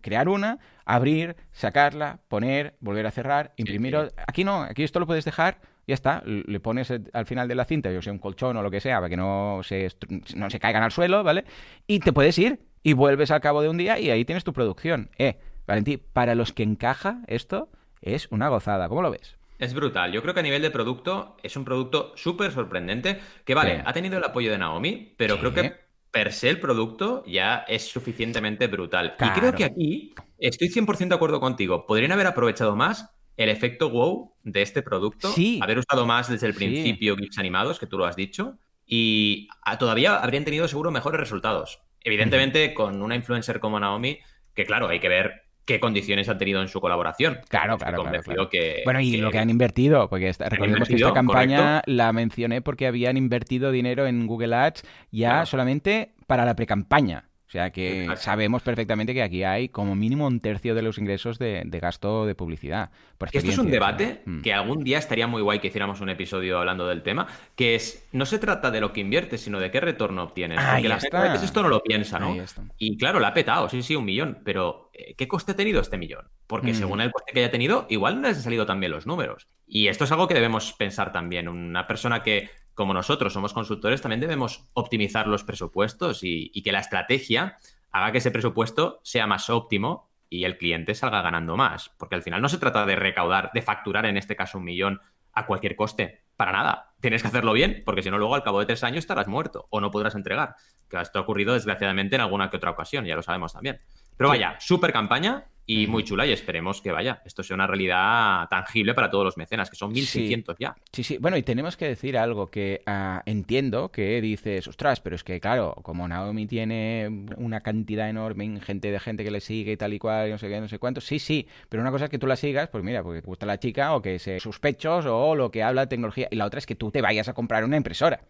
crear una, abrir, sacarla, poner, volver a cerrar, imprimir. Sí, sí. Aquí no, aquí esto lo puedes dejar, ya está, le pones al final de la cinta, yo sé, un colchón o lo que sea, para que no se, no se caigan al suelo, ¿vale? Y te puedes ir y vuelves al cabo de un día y ahí tienes tu producción. Eh, Valentín, para los que encaja esto, es una gozada. ¿Cómo lo ves? Es brutal. Yo creo que a nivel de producto es un producto súper sorprendente. Que vale, sí. ha tenido el apoyo de Naomi, pero creo que per se el producto ya es suficientemente brutal. Claro. Y creo que aquí estoy 100% de acuerdo contigo. Podrían haber aprovechado más el efecto wow de este producto, sí. haber usado más desde el principio GIFs animados, que tú lo has dicho, y todavía habrían tenido seguro mejores resultados. Evidentemente, con una influencer como Naomi, que claro, hay que ver qué condiciones han tenido en su colaboración. Claro, claro, claro, claro. Que, bueno, y que, lo que han invertido, porque esta, recordemos invertido, que esta campaña correcto. la mencioné porque habían invertido dinero en Google Ads ya claro. solamente para la pre-campaña. O sea que Exacto. sabemos perfectamente que aquí hay como mínimo un tercio de los ingresos de, de gasto de publicidad. Esto es un debate mm. que algún día estaría muy guay que hiciéramos un episodio hablando del tema, que es, no se trata de lo que inviertes, sino de qué retorno obtienes. Ahí porque la gente a veces esto no lo piensa, ¿no? Y claro, la ha petado, sí, sí, un millón, pero ¿qué coste ha tenido este millón? Porque mm. según el coste que haya tenido, igual no les han salido tan bien los números. Y esto es algo que debemos pensar también. Una persona que como nosotros somos consultores, también debemos optimizar los presupuestos y, y, que la estrategia haga que ese presupuesto sea más óptimo y el cliente salga ganando más. Porque al final no se trata de recaudar, de facturar en este caso un millón a cualquier coste. Para nada. Tienes que hacerlo bien, porque si no, luego al cabo de tres años estarás muerto o no podrás entregar. Que esto ha ocurrido desgraciadamente en alguna que otra ocasión, ya lo sabemos también. Pero vaya, súper campaña y muy chula y esperemos que vaya, esto sea una realidad tangible para todos los mecenas, que son 1.600 sí. ya. Sí, sí, bueno, y tenemos que decir algo que uh, entiendo que dices, ostras, pero es que claro, como Naomi tiene una cantidad enorme, gente de gente que le sigue y tal y cual, y no sé qué, no sé cuánto, sí, sí, pero una cosa es que tú la sigas, pues mira, porque te gusta la chica o que se sospechos o lo que habla de tecnología, y la otra es que tú te vayas a comprar una impresora.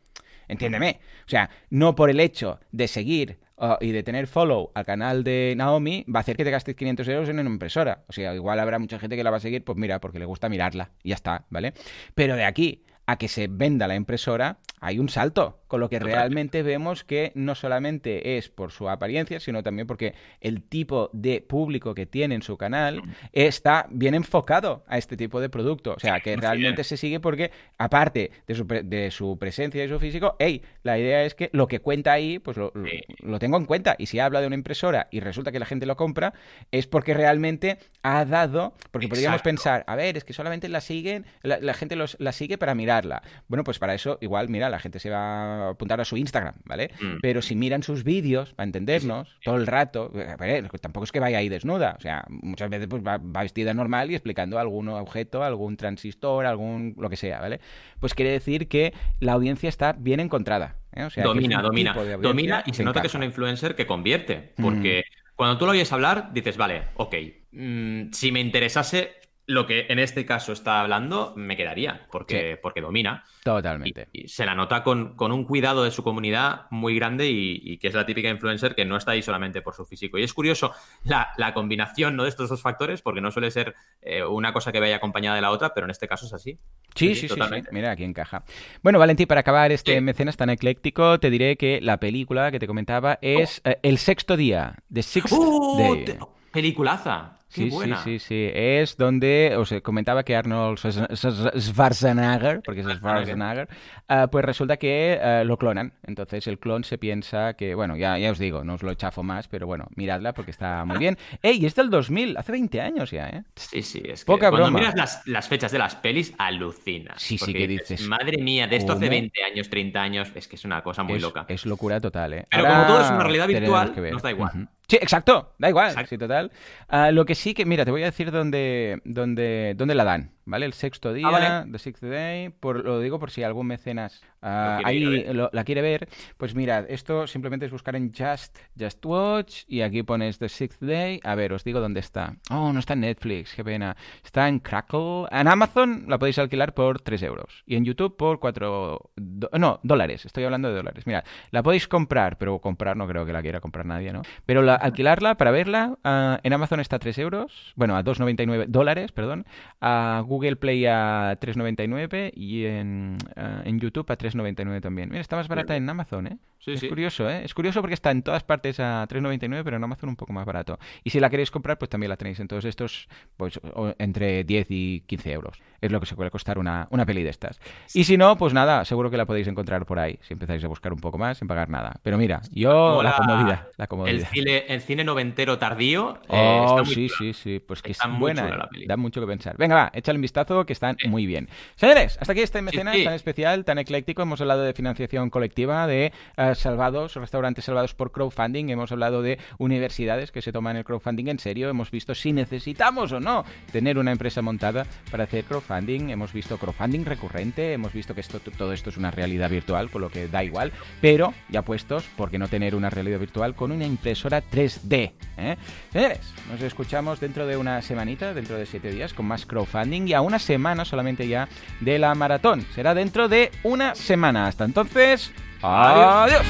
Entiéndeme. O sea, no por el hecho de seguir uh, y de tener follow al canal de Naomi va a hacer que te gastes 500 euros en una impresora. O sea, igual habrá mucha gente que la va a seguir, pues mira, porque le gusta mirarla y ya está, ¿vale? Pero de aquí a que se venda la impresora, hay un salto, con lo que realmente vemos que no solamente es por su apariencia, sino también porque el tipo de público que tiene en su canal está bien enfocado a este tipo de producto. O sea, que realmente se sigue porque, aparte de su, de su presencia y su físico, hey, la idea es que lo que cuenta ahí, pues lo, lo, tengo en cuenta. Y si habla de una impresora y resulta que la gente lo compra, es porque realmente ha dado, porque podríamos pensar, a ver, es que solamente la siguen, la, gente los, la sigue para mirarla. Bueno, pues para eso, igual, mira, la gente se va a apuntar a su Instagram, ¿vale? Mm. Pero si miran sus vídeos, para entendernos, todo el rato, ver, tampoco es que vaya ahí desnuda, o sea, muchas veces pues va, vestida normal y explicando algún objeto, algún transistor, algún lo que sea, ¿vale? Pues quiere decir que la audiencia está bien encontrada. ¿eh? O sea, domina, domina, domina y se nota que es una influencer que convierte, porque cuando tú lo oyes hablar, dices, vale, ok, mm, si me interesase lo que en este caso está hablando, me quedaría, porque, porque domina. Totalmente. Y, se la nota con, con, un cuidado de su comunidad muy grande y, que es la típica influencer que no está ahí solamente por su físico. Y es curioso la, la combinación ¿no? de estos dos factores, porque no suele ser eh, una cosa que vaya acompañada de la otra, pero en este caso es así. Sí, sí, sí, Mira, aquí encaja. Bueno, Valentín, para acabar este mecenas tan ecléctico, te diré que la película que te comentaba es oh. eh, El sexto día, The Sixth ¡Oh! Day. Peliculaza. Sí, sí, sí, sí. Es donde os comentaba que Arnold Schwarzenegger, porque es Schwarzenegger, uh, pues resulta que uh, lo clonan. Entonces el clon se piensa que, bueno, ya, ya os digo, no os lo chafo más, pero bueno, miradla porque está muy bien. ¡Ey! Es del 2000, hace 20 años ya, ¿eh? Sí, sí, es que Poca cuando miras las, las, fechas de las pelis, alucinas. Sí, sí, que dices. Madre mía, de esto hace 20 años, 30 años, es que es una cosa muy loca. Es locura total, ¿eh? Pero como todo es una realidad virtual, nos da igual. Sí, exacto, da igual, sí, total. Uh, lo que sí que, mira, te voy a decir dónde, dónde, dónde la dan. ¿vale? El sexto día, ah, The Sixth Day, por, lo digo por si algún mecenas uh, ahí la quiere ver, pues mirad, esto simplemente es buscar en Just, Just Watch y aquí pones The Sixth Day, a ver, os digo dónde está. Oh, no está en Netflix, qué pena. Está en Crackle, en Amazon la podéis alquilar por 3 euros y en YouTube por 4, no, dólares, estoy hablando de dólares. Mirad, la podéis comprar, pero comprar no creo que la quiera comprar nadie, ¿no? Pero la, alquilarla para verla, uh, en Amazon está a 3 euros, bueno, a 2,99 dólares, perdón, a Google Play a 3.99 y en, uh, en YouTube a 3.99 también. Mira, está más barata en Amazon, ¿eh? Sí, es curioso, ¿eh? Es curioso porque está en todas partes a 3.99, pero en Amazon un poco más barato. Y si la queréis comprar, pues también la tenéis en todos estos, pues entre 10 y 15 euros. Es lo que se puede costar una, una peli de estas. Y si no, pues nada, seguro que la podéis encontrar por ahí, si empezáis a buscar un poco más sin pagar nada. Pero mira, yo la, comodidad, la comodidad. El cine, el cine noventero tardío. Eh, oh, sí, sí, sí. Pues que es buena. ¿eh? Da mucho que pensar. Venga, va, échale un vistazo que están muy bien. Señores, hasta aquí este mecenas tan especial, tan ecléctico. Hemos hablado de financiación colectiva, de uh, salvados, restaurantes salvados por crowdfunding. Hemos hablado de universidades que se toman el crowdfunding en serio. Hemos visto si necesitamos o no tener una empresa montada para hacer crowdfunding. Hemos visto crowdfunding recurrente. Hemos visto que esto, todo esto es una realidad virtual, con lo que da igual. Pero ya puestos, ¿por qué no tener una realidad virtual con una impresora 3D? ¿eh? Señores, nos escuchamos dentro de una semanita, dentro de siete días, con más crowdfunding y a una semana solamente ya de la maratón. Será dentro de una semana. Hasta entonces, adiós.